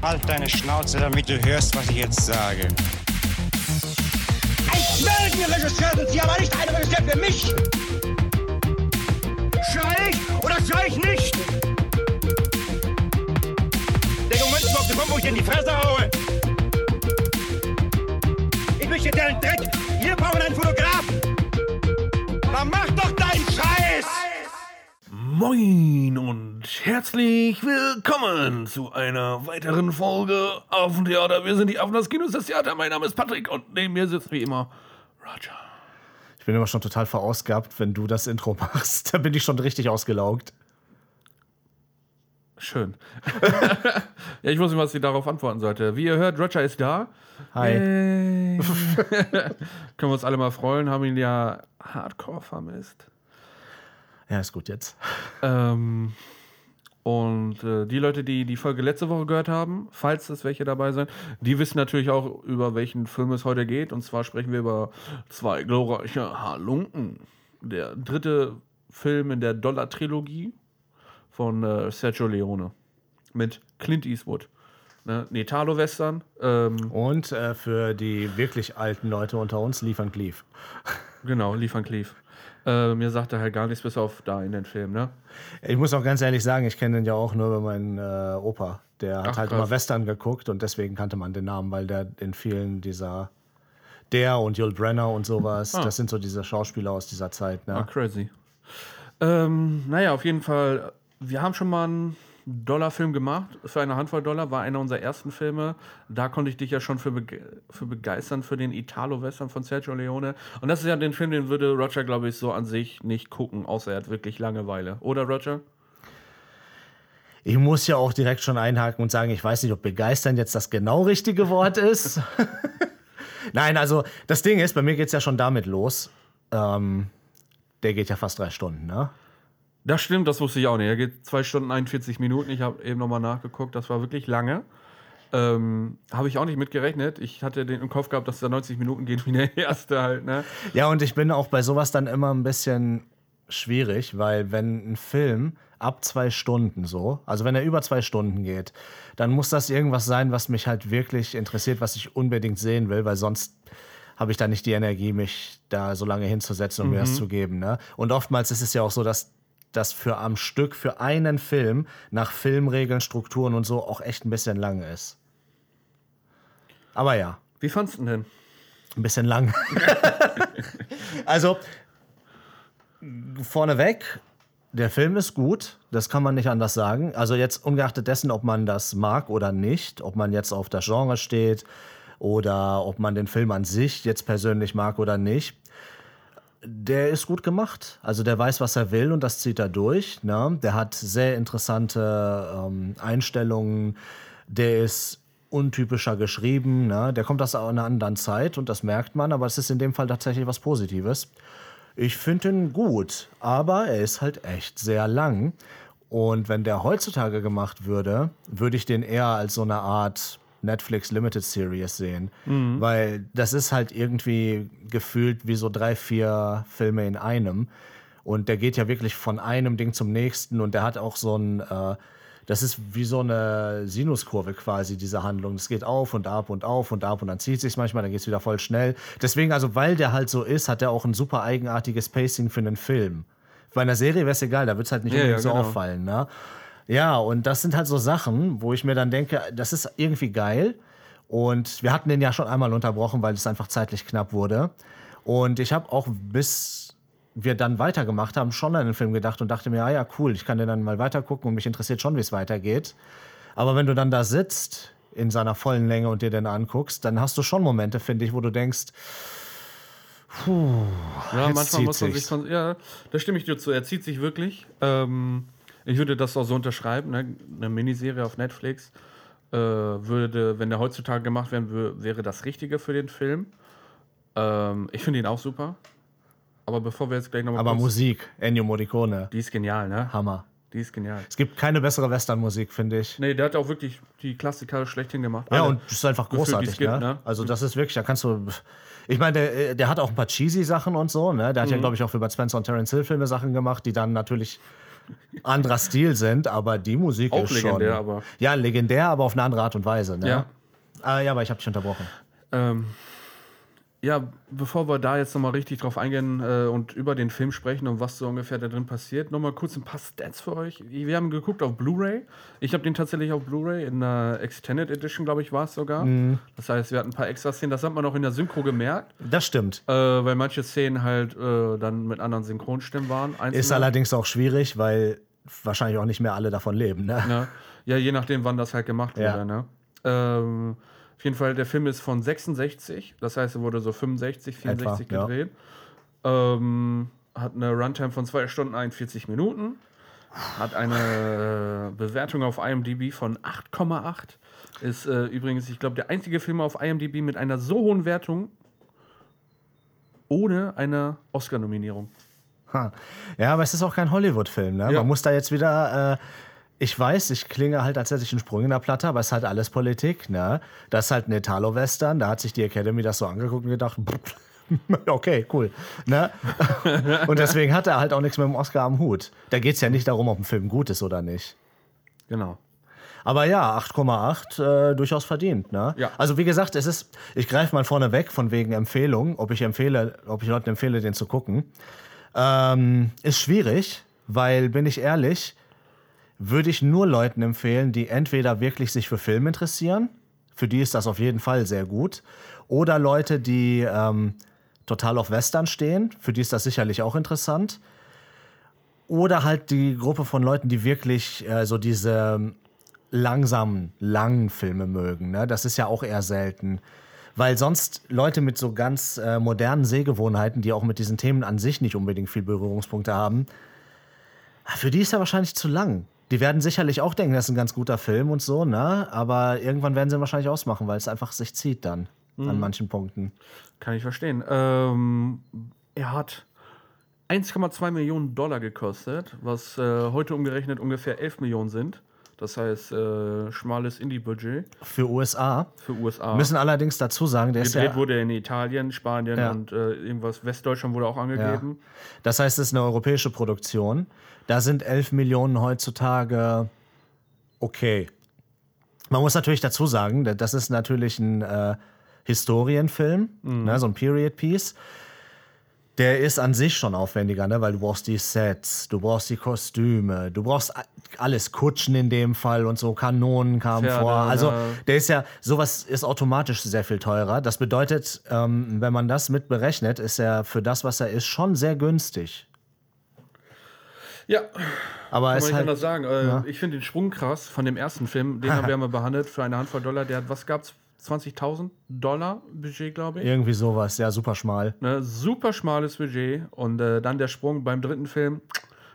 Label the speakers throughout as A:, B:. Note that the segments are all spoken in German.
A: Halt deine Schnauze, damit du hörst, was ich jetzt sage.
B: Ein Meldenregisseur sind Sie, aber nicht ein Regisseur für mich! Schrei ich oder schrei ich nicht? Der Moment den Punkt, wo ich in die Fresse haue! Ich möchte dir Dreck! Wir brauchen einen Fotografen! Dann mach doch deinen Scheiß!
C: Moin und herzlich willkommen zu einer weiteren Folge auf dem Theater. Wir sind die Affen des Kinos des Theater. Mein Name ist Patrick und neben mir sitzt wie immer Roger.
D: Ich bin immer schon total verausgabt, wenn du das Intro machst. Da bin ich schon richtig ausgelaugt.
C: Schön. ja, ich wusste nicht, was ich darauf antworten sollte. Wie ihr hört, Roger ist da.
D: Hi.
C: Yay. Können wir uns alle mal freuen, haben ihn ja hardcore vermisst.
D: Ja, ist gut jetzt.
C: Ähm, und äh, die Leute, die die Folge letzte Woche gehört haben, falls es welche dabei sind, die wissen natürlich auch, über welchen Film es heute geht. Und zwar sprechen wir über zwei glorreiche Halunken. Der dritte Film in der Dollar-Trilogie von äh, Sergio Leone mit Clint Eastwood. Ne? Nee, Talo-Western. Ähm,
D: Und äh, für die wirklich alten Leute unter uns, liefern Cleave.
C: genau, Liefern Cleave. Äh, mir sagt er halt gar nichts bis auf da in den Film, ne?
D: Ich muss auch ganz ehrlich sagen, ich kenne den ja auch nur über meinen äh, Opa. Der hat
C: Ach,
D: halt
C: krass.
D: immer Western geguckt und deswegen kannte man den Namen, weil der in vielen dieser. Der und Yul Brenner und sowas,
C: Ah.
D: das sind so diese Schauspieler aus dieser Zeit.
C: Ah,
D: Ne?
C: crazy. Ähm, naja, auf jeden Fall, wir haben schon mal einen Dollarfilm gemacht. Für eine Handvoll Dollar war einer unserer ersten Filme. Da konnte ich dich ja schon für, bege für begeistern, für den Italo-Western von Sergio Leone. Und das ist ja den Film, den würde Roger, glaube ich, so an sich nicht gucken, außer er hat wirklich Langeweile. Oder, Roger?
D: Ich muss ja auch direkt schon einhaken und sagen, ich weiß nicht, ob begeistern jetzt das genau richtige Wort ist. Nein, also das Ding ist, bei mir geht es ja schon damit los. Ähm, der geht ja fast drei Stunden, ne?
C: Das stimmt, das wusste ich auch nicht. Er geht 2 Stunden 41 Minuten. Ich habe eben nochmal nachgeguckt, das war wirklich lange. Ähm, habe ich auch nicht mitgerechnet. Ich hatte den im Kopf gehabt, dass der 90 Minuten geht wie der erste halt, ne?
D: Ja, und ich bin auch bei sowas dann immer ein bisschen schwierig, weil wenn ein Film ab zwei Stunden so, also wenn er über zwei Stunden geht, dann muss das irgendwas sein, was mich halt wirklich interessiert, was ich unbedingt sehen will, weil sonst habe ich da nicht die Energie, mich da so lange hinzusetzen und mir das zu geben. Ne? Und oftmals ist es ja auch so, dass das für am Stück, für einen Film, nach Filmregeln, Strukturen und so auch echt ein bisschen lang ist. Aber ja,
C: Wie fandst du denn?
D: ein bisschen lang. also, vorneweg, der Film ist gut, das kann man nicht anders sagen. Also jetzt ungeachtet dessen, ob man das mag oder nicht, ob man jetzt auf das Genre steht oder ob man den Film an sich jetzt persönlich mag oder nicht. Der ist gut gemacht. Also der weiß, was er will und das zieht er durch. Ne? Der hat sehr interessante ähm, Einstellungen. Der ist untypischer geschrieben. Ne? Der kommt aus einer anderen Zeit und das merkt man, aber es ist in dem Fall tatsächlich was Positives. Ich finde ihn gut, aber er ist halt echt sehr lang. Und wenn der heutzutage gemacht würde, würde ich den eher als so eine Art Netflix Limited Series sehen. Weil das ist halt irgendwie gefühlt wie so drei, vier Filme in einem. Und der geht ja wirklich von einem Ding zum nächsten und der hat auch so ein, äh, das ist wie so eine Sinuskurve quasi, diese Handlung. Es geht auf und ab und auf und ab und dann zieht sich manchmal, dann geht es wieder voll schnell. Deswegen, also weil der halt so ist, hat er auch ein super eigenartiges Pacing für einen Film. Bei einer Serie wäre es egal, da wird es halt nicht
C: Ja,
D: unbedingt
C: ja,
D: so
C: genau.
D: auffallen. Ne? Ja, und das sind halt so Sachen, wo ich mir dann denke, das ist irgendwie geil. Und wir hatten den ja schon einmal unterbrochen, weil es einfach zeitlich knapp wurde. Und ich habe auch bis wir dann weitergemacht haben, schon an den Film gedacht und dachte mir, ah ja, cool, ich kann den dann mal weitergucken und mich interessiert schon, wie es weitergeht. Aber wenn du dann da sitzt in seiner vollen Länge und dir den anguckst, dann hast du schon Momente, finde ich, wo du denkst,
C: Ja,
D: Jetzt
C: manchmal muss man sich. Ja, da stimme ich dir zu. Er zieht sich wirklich. Ähm, ich würde das auch so unterschreiben. Ne? Eine Miniserie auf Netflix äh, würde, wenn der heutzutage gemacht werden würde, wäre das Richtige für den Film. Ähm, ich finde ihn auch super. Aber bevor wir jetzt gleich nochmal.
D: aber Musik, Ennio Morricone,
C: Die ist genial, ne?
D: Hammer.
C: Die ist genial.
D: Es gibt keine bessere Westernmusik, finde ich.
C: Nee, der hat auch wirklich die Klassiker schlechthin gemacht.
D: Ja,
C: Alle.
D: und das ist einfach großartig,
C: es gibt,
D: ne?
C: ne?
D: Also das ist wirklich, da kannst du. Ich meine, der, der hat auch ein paar cheesy Sachen und so, ne? Der hat ja,
C: Mhm.
D: glaube ich, auch für Bud Spencer und Terence Hill Filme Sachen gemacht, die dann natürlich anderer Stil sind, aber die Musik
C: Auch
D: ist
C: legendär,
D: schon.
C: aber-
D: Ja, legendär, aber auf eine andere Art und Weise. Ne?
C: Ja.
D: Ah, ja, aber ich habe dich unterbrochen.
C: Ähm, ja, bevor wir da jetzt nochmal richtig drauf eingehen äh, und über den Film sprechen und was so ungefähr da drin passiert, nochmal kurz ein paar Stats für euch. Wir haben geguckt auf Blu-ray. Ich habe den tatsächlich auf Blu-ray in der Extended Edition, glaube ich, war es sogar.
D: Mhm.
C: Das heißt, wir hatten ein paar extra Szenen. Das hat man auch in der Synchro gemerkt,
D: Das stimmt.
C: äh, weil manche Szenen halt äh, dann mit anderen Synchronstimmen waren.
D: Ist
C: Einzelne.
D: allerdings auch schwierig, weil wahrscheinlich auch nicht mehr alle davon leben. Ne?
C: Ne? Ja, je nachdem, wann das halt gemacht
D: Ja.
C: wurde. Ne? Ähm, auf jeden Fall, der Film ist von 66, das heißt, er wurde so 65, 64
D: Etwa, ja.
C: gedreht. Ähm, hat eine Runtime von 2 Stunden 41 Minuten. Hat eine äh, Bewertung auf IMDb von 8,8. Ist äh, übrigens, ich glaube, der einzige Film auf IMDb mit einer so hohen Wertung ohne eine Oscar-Nominierung.
D: Ha. Ja, aber es ist auch kein Hollywood-Film. Ne?
C: Ja.
D: Man muss da jetzt wieder. Äh, ich weiß, ich klinge halt, als hätte ich einen Sprung in der Platte, aber es ist halt alles Politik. Ne? Das ist halt ein Italo-Western. Da hat sich die Academy das so angeguckt und gedacht, okay, cool. Ne? und deswegen hat er halt auch nichts mit dem Oscar am Hut. Da geht es ja nicht darum, ob ein Film gut ist oder nicht.
C: Genau.
D: Aber ja, 8,8 äh, durchaus verdient. Ne?
C: Ja.
D: Also wie gesagt, es ist, ich greife mal vorne weg von wegen Empfehlung, ob ich empfehle, ob ich Leuten empfehle, den zu gucken. Ähm, ist schwierig, weil, bin ich ehrlich, würde ich nur Leuten empfehlen, die entweder wirklich sich für Film interessieren, für die ist das auf jeden Fall sehr gut, oder Leute, die ähm, total auf Western stehen, für die ist das sicherlich auch interessant. Oder halt die Gruppe von Leuten, die wirklich äh, so diese ähm, langsamen, langen Filme mögen. Ne? Das ist ja auch eher selten. Weil sonst Leute mit so ganz äh, modernen Sehgewohnheiten, die auch mit diesen Themen an sich nicht unbedingt viel Berührungspunkte haben, ah, für die ist er wahrscheinlich zu lang. Die werden sicherlich auch denken, das ist ein ganz guter Film und so, ne? Aber irgendwann werden sie ihn wahrscheinlich ausmachen, weil es einfach sich zieht dann an manchen Punkten.
C: Kann ich verstehen. Ähm, er hat 1,2 Millionen Dollar gekostet, was äh, heute umgerechnet ungefähr 11 Millionen sind. Das heißt, äh, schmales Indie-Budget
D: Für USA.
C: für USA.
D: Müssen allerdings dazu sagen, der ist
C: Gedreht
D: ja,
C: wurde in Italien, Spanien
D: Ja.
C: und äh, irgendwas Westdeutschland wurde auch angegeben.
D: Das heißt, es ist eine europäische Produktion. Da sind 11 Millionen heutzutage okay. Man muss natürlich dazu sagen, da- das ist natürlich ein äh, Historienfilm, ne, so ein Period Piece. Der ist an sich schon aufwendiger, ne? weil du brauchst die Sets, du brauchst die Kostüme, du brauchst alles, Kutschen in dem Fall und so, Kanonen kamen
C: Pferde,
D: vor. Also der ist ja, sowas ist automatisch sehr viel teurer. Das bedeutet, ähm, wenn man das mit berechnet, ist er für das, was er ist, schon sehr günstig.
C: Ja,
D: Aber
C: kann
D: es
C: man nicht
D: halt,
C: anders sagen. Äh, Ich finde den Sprung krass von dem ersten Film. Den haben wir mal behandelt für eine Handvoll Dollar. Der hat, was gab's? 20.000 Dollar Budget, glaube ich.
D: irgendwie sowas, ja, super schmal.
C: Ne, super schmales Budget. Und äh, dann der Sprung beim dritten Film.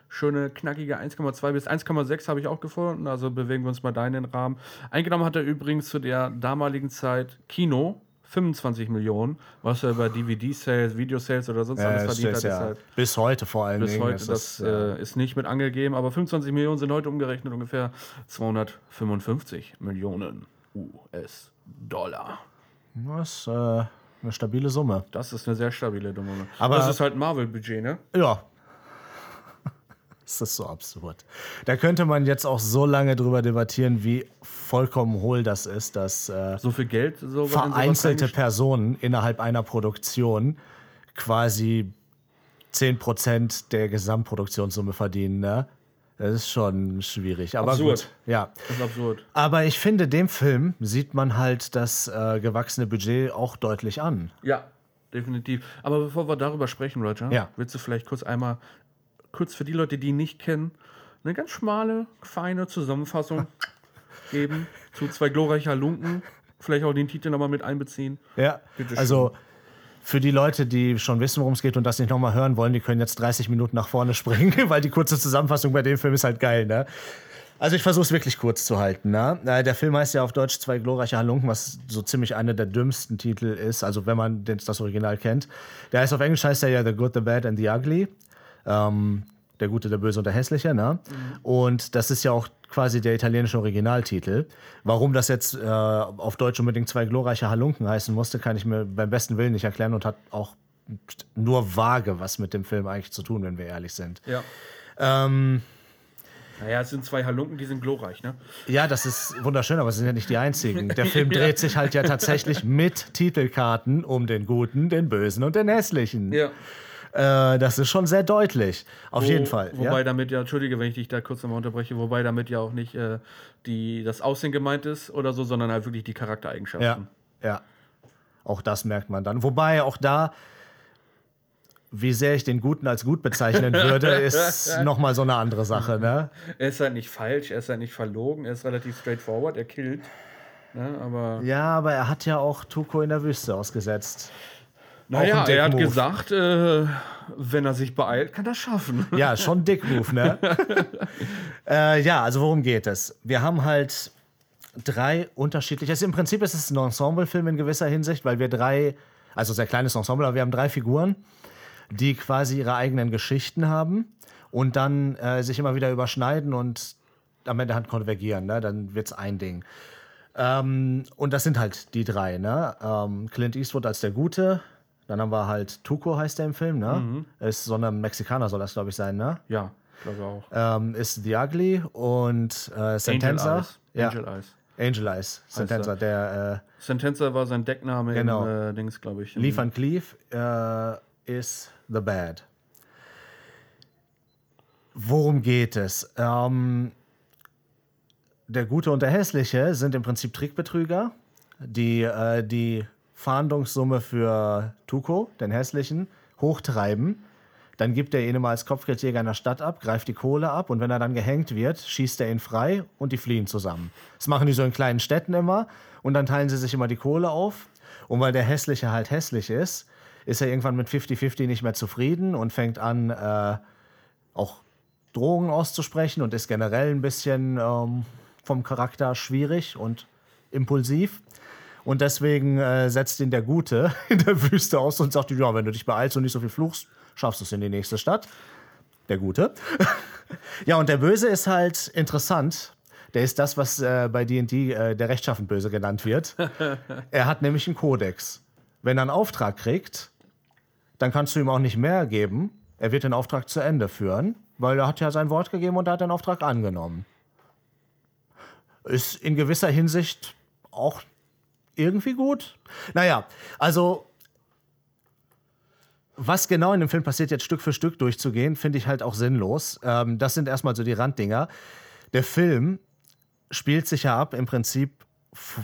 C: Schöne, knackige 1,2 bis 1,6 habe ich auch gefunden. Also bewegen wir uns mal da in den Rahmen. Eingenommen hat er übrigens zu der damaligen Zeit Kino 25 Millionen, was er über DVD-Sales, Video-Sales oder sonst alles
D: Äh,
C: verdient
D: ist
C: hat.
D: Ja,
C: halt
D: bis heute vor allen
C: bis
D: Dingen.
C: heute,
D: ist
C: das
D: äh,
C: äh, ist nicht mit angegeben, aber 25 Millionen sind heute umgerechnet ungefähr 255 Millionen US-Dollar.
D: das ist äh, eine stabile Summe.
C: Das ist eine sehr stabile Dumme.
D: Aber-
C: das ist halt Marvel-Budget, ne?
D: Ja. Das ist so absurd. Da könnte man jetzt auch so lange drüber debattieren, wie vollkommen hohl das ist, dass äh,
C: So viel Geld
D: vereinzelte Personen innerhalb einer Produktion quasi 10% der Gesamtproduktionssumme verdienen. Ne? Das ist schon schwierig. Aber
C: Absurd.
D: gut. Ja.
C: Das ist absurd.
D: Aber ich finde, dem Film sieht man halt das äh, gewachsene Budget auch deutlich an.
C: Ja, definitiv. Aber bevor wir darüber sprechen, Roger,
D: Ja.
C: willst du vielleicht kurz einmal, kurz für die Leute, die ihn nicht kennen, eine ganz schmale, feine Zusammenfassung geben zu zwei glorreicher Lunken? Vielleicht auch den Titel nochmal mit einbeziehen.
D: Ja, also für die Leute, die schon wissen, worum es geht und das nicht nochmal hören wollen, die können jetzt 30 Minuten nach vorne springen, weil die kurze Zusammenfassung bei dem Film ist halt geil, ne? Also ich versuche es wirklich kurz zu halten. Ne? Äh, Der Film heißt ja auf Deutsch Zwei glorreiche Halunken, was so ziemlich einer der dümmsten Titel ist, also wenn man das Original kennt. Der heißt auf Englisch heißt er ja The Good, The Bad and The Ugly. Ähm, der Gute, der Böse und der Hässliche. Ne? Und das ist ja auch quasi der italienische Originaltitel. Warum das jetzt äh, auf Deutsch unbedingt Zwei glorreiche Halunken heißen musste, kann ich mir beim besten Willen nicht erklären und hat auch nur vage was mit dem Film eigentlich zu tun, wenn wir ehrlich sind.
C: Ja.
D: Ähm,
C: Naja, es sind zwei Halunken, die sind glorreich, ne?
D: Ja, das ist wunderschön, aber sie sind ja nicht die einzigen. Der Film dreht sich halt ja tatsächlich mit Titelkarten um den Guten, den Bösen und den Hässlichen.
C: Ja.
D: Äh, das ist schon sehr deutlich. Auf
C: Wo-
D: jeden Fall.
C: Wobei
D: ja?
C: damit ja, entschuldige, wenn ich dich da kurz nochmal unterbreche, wobei damit ja auch nicht äh, die, das Aussehen gemeint ist oder so, sondern halt wirklich die Charaktereigenschaften.
D: Ja, ja. Auch das merkt man dann. Wobei auch da, wie sehr ich den Guten als gut bezeichnen würde, ist nochmal so eine andere Sache. Ne?
C: Er ist halt nicht falsch, er ist halt nicht verlogen, er ist relativ straightforward, er killt. Ne, aber
D: Ja, aber er hat ja auch Tuko in der Wüste ausgesetzt.
C: Naja, er hat
D: Dick-Move.
C: gesagt, äh, wenn er sich beeilt, kann er schaffen.
D: Ja, schon Dick Move, ne? äh, ja, also worum geht es? Wir haben halt drei unterschiedliche. Also Im Prinzip ist es ein Ensemble-Film in gewisser Hinsicht, weil wir drei, also sehr kleines Ensemble, aber wir haben drei Figuren, die quasi ihre eigenen Geschichten haben und dann äh, sich immer wieder überschneiden und am Ende halt konvergieren. Ne? Dann wird es ein Ding. Ähm, und das sind halt die drei. Ne? Ähm, Clint Eastwood als der Gute. Dann haben wir halt Tuco, heißt der im Film. Ne? Ist so ein Mexikaner, soll das, glaube ich, sein. Ne?
C: Ja, glaube auch.
D: ähm, ist The Ugly und äh, Sentenza.
C: Eyes.
D: Ja,
C: Angel Eyes.
D: Angel Eyes. Sentenza,
C: er.
D: der
C: Sentenza war sein Deckname
D: Genau.
C: im äh, Dings, glaube ich.
D: äh, Lee Van Cleef äh, ist The Bad. Worum geht es? Ähm, der Gute und der Hässliche sind im Prinzip Trickbetrüger, die äh, die Fahndungssumme für Tuko, den Hässlichen, hochtreiben. Dann gibt er ihn immer als Kopfgeldjäger in der Stadt ab, greift die Kohle ab und wenn er dann gehängt wird, schießt er ihn frei und die fliehen zusammen. Das machen die so in kleinen Städten immer und dann teilen sie sich immer die Kohle auf. Und weil der Hässliche halt hässlich ist, ist er irgendwann mit 50-50 nicht mehr zufrieden und fängt an, äh, auch Drohungen auszusprechen und ist generell ein bisschen ähm, vom Charakter schwierig und impulsiv. Und deswegen äh, setzt ihn der Gute in der Wüste aus und sagt, ja, wenn du dich beeilst und nicht so viel fluchst, schaffst du es in die nächste Stadt. Der Gute. ja, und der Böse ist halt interessant. Der ist das, was äh, bei D&D äh, der rechtschaffen Böse genannt wird. er hat nämlich einen Kodex. Wenn er einen Auftrag kriegt, dann kannst du ihm auch nicht mehr geben. Er wird den Auftrag zu Ende führen, weil er hat ja sein Wort gegeben und er hat den Auftrag angenommen. Ist in gewisser Hinsicht auch irgendwie gut. Naja, also was genau in dem Film passiert, jetzt Stück für Stück durchzugehen, finde ich halt auch sinnlos. Ähm, das sind erstmal so die Randdinger. Der Film spielt sich ja ab im Prinzip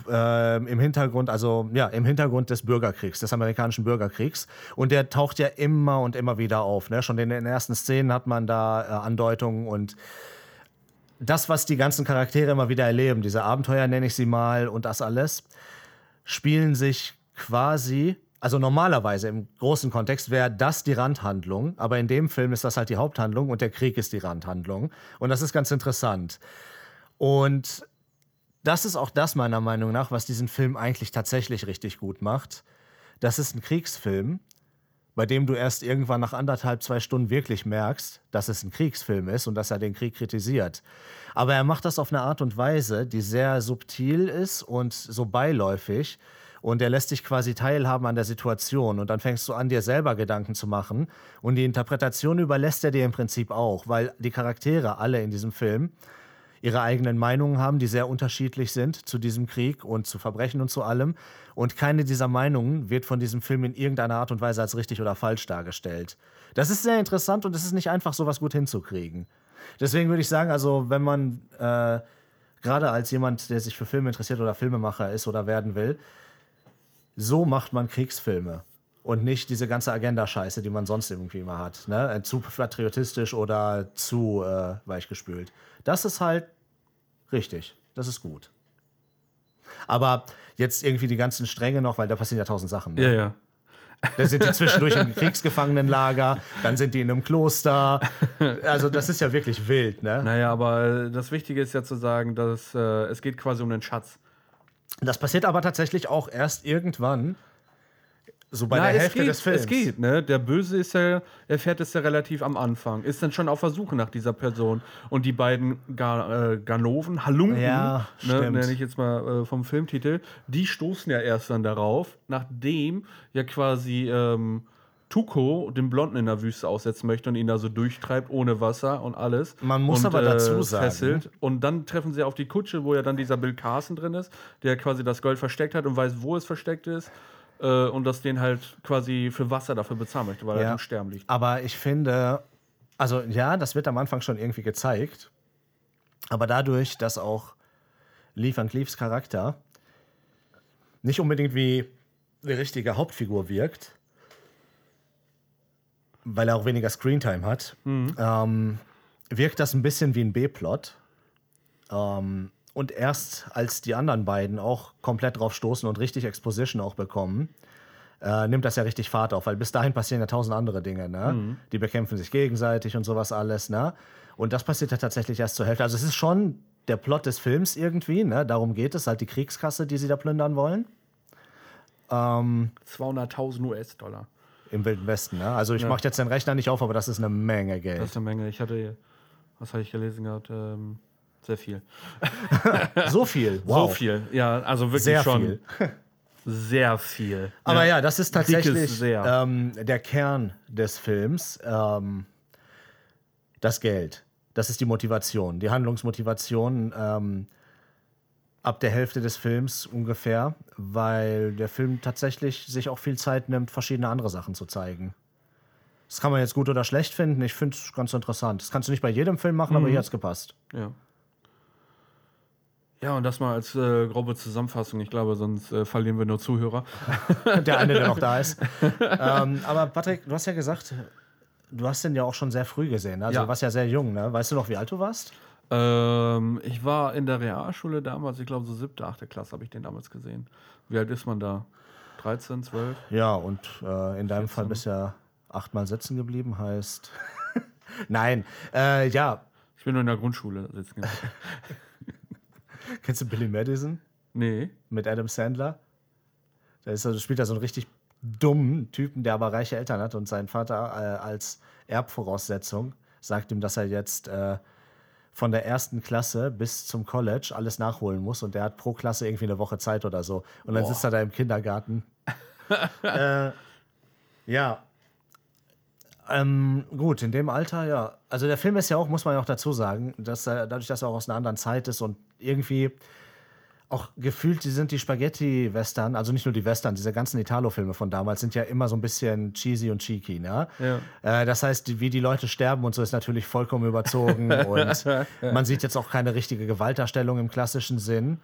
D: äh, im Hintergrund, also ja, im Hintergrund des Bürgerkriegs, des amerikanischen Bürgerkriegs. Und der taucht ja immer und immer wieder auf. Ne? Schon in den ersten Szenen hat man da äh, Andeutungen und das, was die ganzen Charaktere immer wieder erleben, diese Abenteuer nenne ich sie mal und das alles, spielen sich quasi, also normalerweise im großen Kontext wäre das die Randhandlung, aber in dem Film ist das halt die Haupthandlung und der Krieg ist die Randhandlung. Und das ist ganz interessant. Und das ist auch das meiner Meinung nach, was diesen Film eigentlich tatsächlich richtig gut macht. Das ist ein Kriegsfilm, bei dem du erst irgendwann nach anderthalb, zwei Stunden wirklich merkst, dass es ein Kriegsfilm ist und dass er den Krieg kritisiert. Aber er macht das auf eine Art und Weise, die sehr subtil ist und so beiläufig. Und er lässt dich quasi teilhaben an der Situation. Und dann fängst du an, dir selber Gedanken zu machen. Und die Interpretation überlässt er dir im Prinzip auch, weil die Charaktere alle in diesem Film ihre eigenen Meinungen haben, die sehr unterschiedlich sind zu diesem Krieg und zu Verbrechen und zu allem. Und keine dieser Meinungen wird von diesem Film in irgendeiner Art und Weise als richtig oder falsch dargestellt. Das ist sehr interessant und es ist nicht einfach, sowas gut hinzukriegen. Deswegen würde ich sagen, also wenn man äh, gerade als jemand, der sich für Filme interessiert oder Filmemacher ist oder werden will, so macht man Kriegsfilme. Und nicht diese ganze Agenda-Scheiße, die man sonst irgendwie mal hat. Ne? Äh, Zu patriotistisch oder zu äh, weichgespült. Das ist halt richtig. Das ist gut. Aber jetzt irgendwie die ganzen Stränge noch, weil da passieren ja tausend Sachen. Ne?
C: Ja, ja.
D: Da sind die zwischendurch im Kriegsgefangenenlager, dann sind die in einem Kloster. Also das ist ja wirklich wild, ne?
C: Naja, aber das Wichtige ist ja zu sagen, dass äh, es geht quasi um den Schatz.
D: Das passiert aber tatsächlich auch erst irgendwann, so bei
C: Na,
D: der Hälfte
C: geht,
D: des Films.
C: Es geht, ne? Der Böse ist ja, erfährt es ja relativ am Anfang. Ist dann schon auf der Suche nach dieser Person. Und die beiden Ga äh, Ganoven, Halunken,
D: Ja,
C: ne, nenne ich jetzt mal äh, vom Filmtitel, die stoßen ja erst dann darauf, nachdem ja quasi ähm, Tuco den Blonden in der Wüste aussetzen möchte und ihn da so durchtreibt ohne Wasser und alles.
D: Man muss
C: und,
D: aber dazu sagen-
C: Fesselt. Und dann treffen sie auf die Kutsche, wo ja dann dieser Bill Carson drin ist, der quasi das Gold versteckt hat und weiß, wo es versteckt ist. Äh, und das den halt quasi für Wasser dafür bezahlen möchte, weil er
D: Ja.
C: im Sterben liegt.
D: Aber ich finde, also ja, das wird am Anfang schon irgendwie gezeigt. Aber dadurch, dass auch Lee Van Cleefs Charakter nicht unbedingt wie die richtige Hauptfigur wirkt, weil er auch weniger Screentime hat, ähm, wirkt das ein bisschen wie ein B-Plot. Ähm, und erst als die anderen beiden auch komplett drauf stoßen und richtig Exposition auch bekommen, äh, nimmt das ja richtig Fahrt auf, weil bis dahin passieren ja tausend andere Dinge, ne? Die bekämpfen sich gegenseitig und sowas alles, ne? Und das passiert ja tatsächlich erst zur Hälfte. Also es ist schon der Plot des Films irgendwie, ne? Darum geht es, halt die Kriegskasse, die sie da plündern wollen.
C: 200.000 US-Dollar.
D: Im Wilden Westen, ne? Also ich mach jetzt den Rechner nicht auf, aber das ist eine Menge Geld.
C: Das ist eine Menge. Ich hatte, was hatte ich gelesen gehabt? Ähm, sehr viel.
D: so viel, wow.
C: So viel. Ja, also wirklich
D: Sehr
C: schon.
D: viel.
C: Sehr viel.
D: Aber ja, das ist tatsächlich ähm, der Kern des Films. Ähm, das Geld. Das ist die Motivation, die Handlungsmotivation ähm, ab der Hälfte des Films ungefähr, weil der Film tatsächlich sich auch viel Zeit nimmt, verschiedene andere Sachen zu zeigen. Das kann man jetzt gut oder schlecht finden. Ich finde es ganz interessant. Das kannst du nicht bei jedem Film machen, aber hier hat es gepasst.
C: Ja. Ja, und das mal als äh, grobe Zusammenfassung. Ich glaube, sonst äh, verlieren wir nur Zuhörer.
D: Der eine, der noch da ist. ähm, aber Patrick, du hast ja gesagt, du hast den ja auch schon sehr früh gesehen. ne? Also
C: Ja.
D: du warst ja sehr jung, ne? Weißt du noch, wie alt du warst?
C: Ähm, ich war in der Realschule damals, ich glaube so siebte, achte Klasse habe ich den damals gesehen. Wie alt ist man da? 13, 12?
D: Ja, und äh, in deinem Fall bist du ja achtmal sitzen geblieben, heißt. Nein, äh, ja.
C: Ich bin nur in der Grundschule sitzen. geblieben.
D: Kennst du Billy Madison
C: nee.
D: mit Adam Sandler? Da ist, also, spielt er so einen richtig dummen Typen, der aber reiche Eltern hat und sein Vater äh, als Erbvoraussetzung sagt ihm, dass er jetzt äh, von der ersten Klasse bis zum College alles nachholen muss und der hat pro Klasse irgendwie eine Woche Zeit oder so. Und dann sitzt er da im Kindergarten. äh, ja. Ähm, gut, in dem Alter, ja. Also der Film ist ja auch, muss man ja auch dazu sagen, dass er, dadurch, dass er auch aus einer anderen Zeit ist und irgendwie auch gefühlt, die sind die Spaghetti-Western, also nicht nur die Western, diese ganzen Italo-Filme von damals sind ja immer so ein bisschen cheesy und cheeky, ne?
C: Ja.
D: Äh, das heißt, wie die Leute sterben und so ist natürlich vollkommen überzogen und man sieht jetzt auch keine richtige Gewaltdarstellung im klassischen Sinn.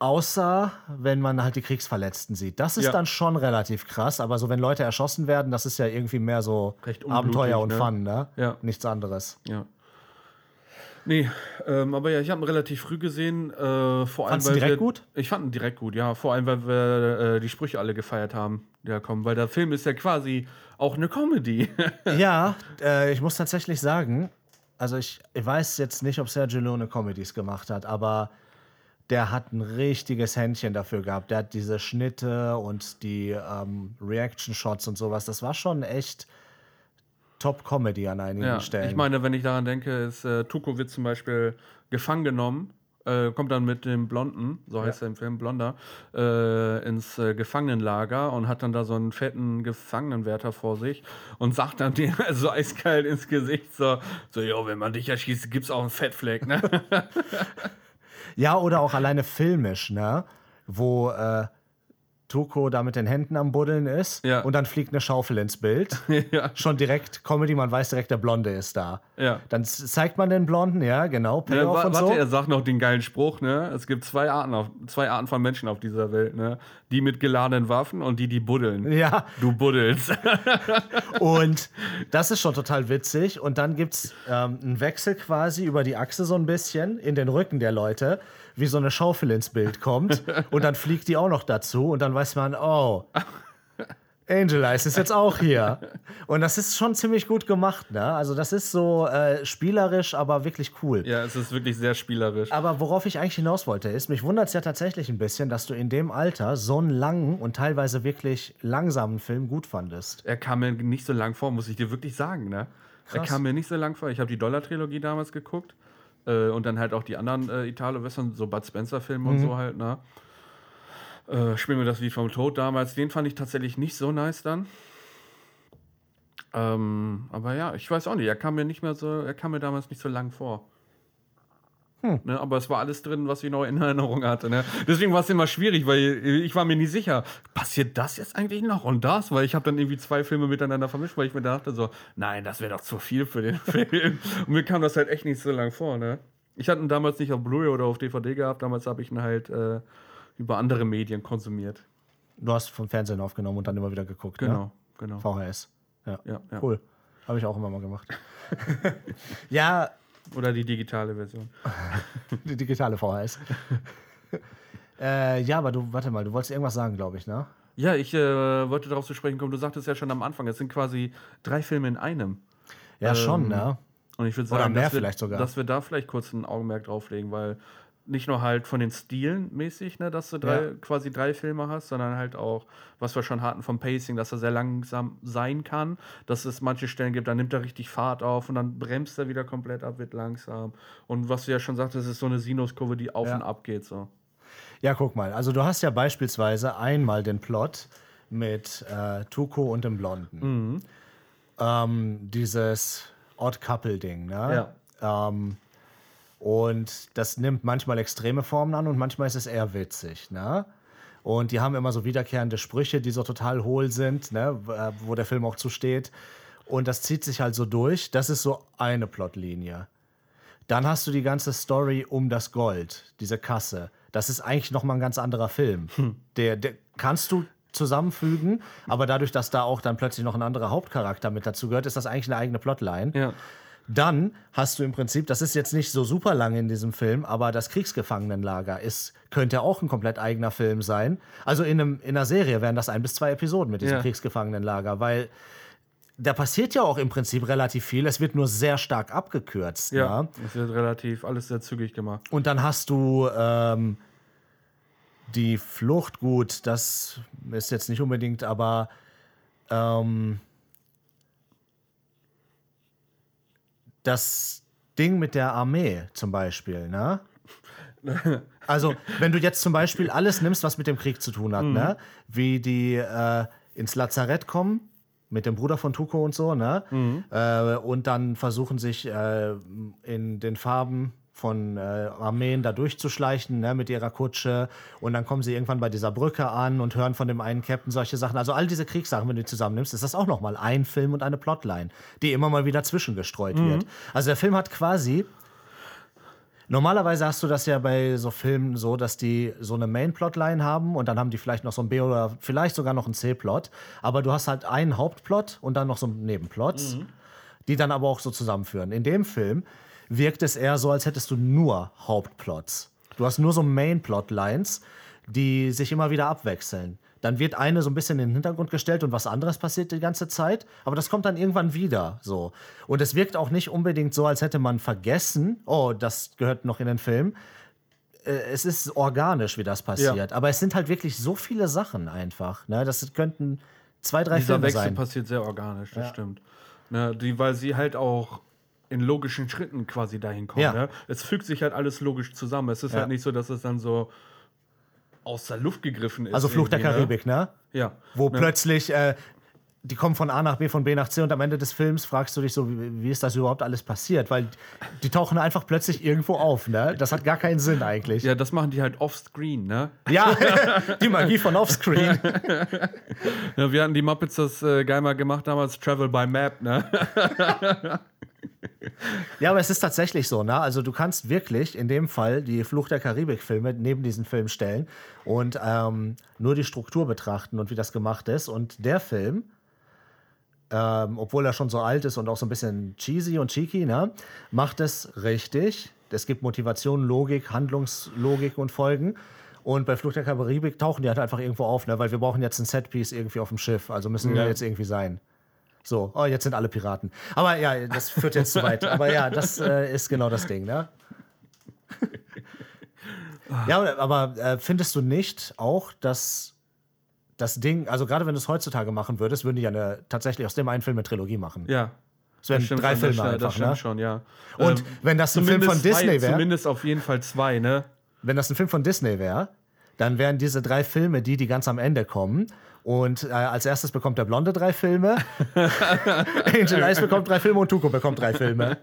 D: Außer wenn man halt die Kriegsverletzten sieht. Das ist
C: Ja.
D: dann schon relativ krass, aber so wenn Leute erschossen werden, das ist ja irgendwie mehr so Abenteuer und
C: ne?
D: Fun, ne?
C: Ja.
D: Nichts anderes.
C: Ja. Nee, ähm, aber ja, ich habe ihn relativ früh gesehen. Äh, vor allem,
D: Fandst
C: weil
D: direkt
C: wir,
D: gut?
C: Ich fand ihn direkt gut, ja. Vor allem, weil wir äh, die Sprüche alle gefeiert haben, die da kommen. Weil der Film ist ja quasi auch eine Comedy.
D: Ja, äh, ich muss tatsächlich sagen, also ich, ich weiß jetzt nicht, ob Sergio Leone Comedies gemacht hat, aber der hat ein richtiges Händchen dafür gehabt. Der hat diese Schnitte und die ähm, Reaction-Shots und sowas. Das war schon echt Top-Comedy an einigen
C: ja,
D: Stellen.
C: ich meine, wenn ich daran denke, ist äh, Tuko wird zum Beispiel gefangen genommen. Äh, kommt dann mit dem Blonden, so heißt er im Film, Blonder, äh, ins äh, Gefangenenlager und hat dann da so einen fetten Gefangenenwärter vor sich und sagt dann dir so eiskalt ins Gesicht so, so, jo, wenn man dich erschießt, gibt's auch einen Fettfleck, ne?
D: Ja, oder auch alleine filmisch, ne? Wo äh, Tuko da mit den Händen am Buddeln ist
C: Ja.
D: und dann fliegt eine Schaufel ins Bild.
C: ja.
D: Schon direkt Comedy, man weiß direkt, der Blonde ist da.
C: Ja.
D: Dann zeigt man den Blonden, ja, genau,
C: Ja, wa warte,
D: so.
C: er sagt noch den geilen Spruch, ne? Es gibt zwei Arten, auf, zwei Arten von Menschen auf dieser Welt, ne? Die mit geladenen Waffen und die, die buddeln.
D: Ja,
C: Du buddelst.
D: und das ist schon total witzig. Und dann gibt es ähm, einen Wechsel quasi über die Achse so ein bisschen in den Rücken der Leute, wie so eine Schaufel ins Bild kommt. Und dann fliegt die auch noch dazu. Und dann weiß man, oh, Angel Eyes ist jetzt auch hier. Und das ist schon ziemlich gut gemacht, ne? Also, das ist so äh, spielerisch, aber wirklich cool.
C: ja, es ist wirklich sehr spielerisch.
D: Aber worauf ich eigentlich hinaus wollte, ist, mich wundert es ja tatsächlich ein bisschen, dass du in dem Alter so einen langen und teilweise wirklich langsamen Film gut fandest.
C: Er kam mir nicht so lang vor, muss ich dir wirklich sagen, ne? Er
D: Krass.
C: kam mir nicht so lang vor. Ich habe die Dollar-Trilogie damals geguckt. Äh, und dann halt auch die anderen äh, Italo-Western, so Bud Spencer-Filme und so halt, ne? Äh, Spiel mir das Lied vom Tod damals. Den fand ich tatsächlich nicht so nice dann. Ähm, aber ja, ich weiß auch nicht. Er kam mir nicht mehr so, er kam mir damals nicht so lang vor. Ne, aber es war alles drin, was ich noch in Erinnerung hatte. Ne? Deswegen war es immer schwierig, weil ich war mir nie sicher, passiert das jetzt eigentlich noch und das? Weil ich habe dann irgendwie zwei Filme miteinander vermischt, weil ich mir dachte so, nein, das wäre doch zu viel für den Film. Und mir kam das halt echt nicht so lang vor. Ne? Ich hatte ihn damals nicht auf Blu-ray oder auf DVD gehabt, damals habe ich ihn halt äh, über andere Medien konsumiert.
D: Du hast vom Fernsehen aufgenommen und dann immer wieder geguckt.
C: Genau, genau.
D: Ne? VHS. Ja.
C: Ja, ja.
D: Cool. Habe ich auch immer mal gemacht. ja,
C: Oder die digitale Version.
D: die digitale VHS. äh, ja, aber du, warte mal, du wolltest irgendwas sagen, glaube ich, ne?
C: Ja, ich äh, wollte darauf zu sprechen kommen. Du sagtest ja schon am Anfang, es sind quasi drei Filme in einem.
D: Ja, schon,
C: Ähm,
D: ne?
C: Und ich würde
D: Oder
C: sagen,
D: mehr
C: dass, wir,
D: vielleicht sogar.
C: dass wir da vielleicht kurz ein Augenmerk drauflegen, weil nicht nur halt von den Stilen mäßig, ne, dass du drei,
D: Ja.
C: quasi drei Filme hast, sondern halt auch, was wir schon hatten vom Pacing, dass er sehr langsam sein kann, dass es manche Stellen gibt, da nimmt er richtig Fahrt auf und dann bremst er wieder komplett ab, wird langsam. Und was du ja schon sagtest, ist so eine Sinuskurve, die auf
D: Ja.
C: und ab geht. So.
D: Ja, guck mal. Also, du hast ja beispielsweise einmal den Plot mit äh, Tuko und dem Blonden. Ähm, dieses Odd-Couple-Ding, ne? Ähm, und das nimmt manchmal extreme Formen an und manchmal ist es eher witzig, ne? Und die haben immer so wiederkehrende Sprüche, die so total hohl sind, ne? äh, wo der Film auch zusteht. Und das zieht sich halt so durch. Das ist so eine Plotlinie. Dann hast du die ganze Story um das Gold, diese Kasse. Das ist eigentlich noch mal ein ganz anderer Film. Der, der kannst du zusammenfügen, aber dadurch, dass da auch dann plötzlich noch ein anderer Hauptcharakter mit dazu gehört, ist das eigentlich eine eigene Plotline.
C: Ja.
D: Dann hast du im Prinzip, das ist jetzt nicht so super lang in diesem Film, aber das Kriegsgefangenenlager ist, könnte auch ein komplett eigener Film sein. Also in, einem, in einer Serie wären das ein bis zwei Episoden mit diesem
C: Ja.
D: Kriegsgefangenenlager, weil da passiert ja auch im Prinzip relativ viel. Es wird nur sehr stark abgekürzt.
C: Ja,
D: ne?
C: das wird relativ alles sehr zügig gemacht.
D: Und dann hast du ähm, die Flucht, gut, das ist jetzt nicht unbedingt, aber ähm, das Ding mit der Armee zum Beispiel, ne? Also, wenn du jetzt zum Beispiel alles nimmst, was mit dem Krieg zu tun hat, ne? Wie die äh, ins Lazarett kommen mit dem Bruder von Tuko und so, ne? Äh, und dann versuchen sich äh, in den Farben von äh, Armeen da durchzuschleichen, ne, mit ihrer Kutsche. Und dann kommen sie irgendwann bei dieser Brücke an und hören von dem einen Captain solche Sachen. Also all diese Kriegssachen, wenn du die zusammennimmst, ist das auch nochmal ein Film und eine Plotline, die immer mal wieder zwischengestreut wird. Also der Film hat quasi Normalerweise hast du das ja bei so Filmen so, dass die so eine Main-Plotline haben und dann haben die vielleicht noch so ein B- oder vielleicht sogar noch einen C-Plot. Aber du hast halt einen Hauptplot und dann noch so einen Nebenplot, die dann aber auch so zusammenführen. In dem Film wirkt es eher so, als hättest du nur Hauptplots. Du hast nur so Main-Plotlines, die sich immer wieder abwechseln. Dann wird eine so ein bisschen in den Hintergrund gestellt und was anderes passiert die ganze Zeit, aber das kommt dann irgendwann wieder so. Und es wirkt auch nicht unbedingt so, als hätte man vergessen, oh, das gehört noch in den Film. Äh, Es ist organisch, wie das passiert, aber es sind halt wirklich so viele Sachen einfach. Ne? Das könnten zwei, drei
C: Dieser
D: Filme
C: Wechsel
D: sein.
C: passiert sehr organisch, das stimmt. Ne, die, weil sie halt auch in logischen Schritten quasi dahin kommen.
D: Ja.
C: Ne? Es fügt sich halt alles logisch zusammen. Es ist
D: Ja.
C: halt nicht so, dass es dann so aus der Luft gegriffen ist.
D: Also Fluch der
C: irgendwie,
D: Karibik, ne?
C: Ne? Ja.
D: Wo
C: ne?
D: plötzlich, äh, die kommen von A nach B, von B nach C und am Ende des Films fragst du dich so, wie, wie ist das überhaupt alles passiert? Weil die tauchen einfach plötzlich irgendwo auf, ne? Das hat gar keinen Sinn eigentlich.
C: Ja, das machen die halt offscreen, ne?
D: Ja, die Magie von Offscreen.
C: Ja, wir hatten die Muppets das äh, geil mal gemacht damals, Travel by Map, ne?
D: Ja, aber es ist tatsächlich so, ne? Also du kannst wirklich in dem Fall die Fluch der Karibik-Filme neben diesen Film stellen und ähm, nur die Struktur betrachten und wie das gemacht ist. Und der Film, ähm, obwohl er schon so alt ist und auch so ein bisschen cheesy und cheeky, ne, macht es richtig. Es gibt Motivation, Logik, Handlungslogik und Folgen. Und bei Fluch der Karibik tauchen die halt einfach irgendwo auf, ne? weil wir brauchen jetzt ein Setpiece irgendwie auf dem Schiff. Also müssen wir
C: Ja.
D: jetzt irgendwie sein. So, oh, jetzt sind alle Piraten. Aber ja, das führt jetzt zu weit. Aber ja, das äh, ist genau das Ding, ne? ja, aber äh, findest du nicht auch, dass das Ding, also gerade wenn du es heutzutage machen würdest, würden die ja eine, tatsächlich aus dem einen Film eine Trilogie machen.
C: Ja.
D: Es wären drei Filme
C: stimmt-
D: einfach,
C: das stimmt
D: ne?
C: schon, ja.
D: Und
C: Ähm,
D: wenn das ein Film von Disney wäre,
C: Zumindest auf jeden Fall zwei, ne?
D: wenn das ein Film von Disney wäre, dann wären diese drei Filme die, die ganz am Ende kommen. Und äh, als erstes bekommt der Blonde drei Filme, Angel Eyes bekommt drei Filme und Tuco bekommt drei Filme.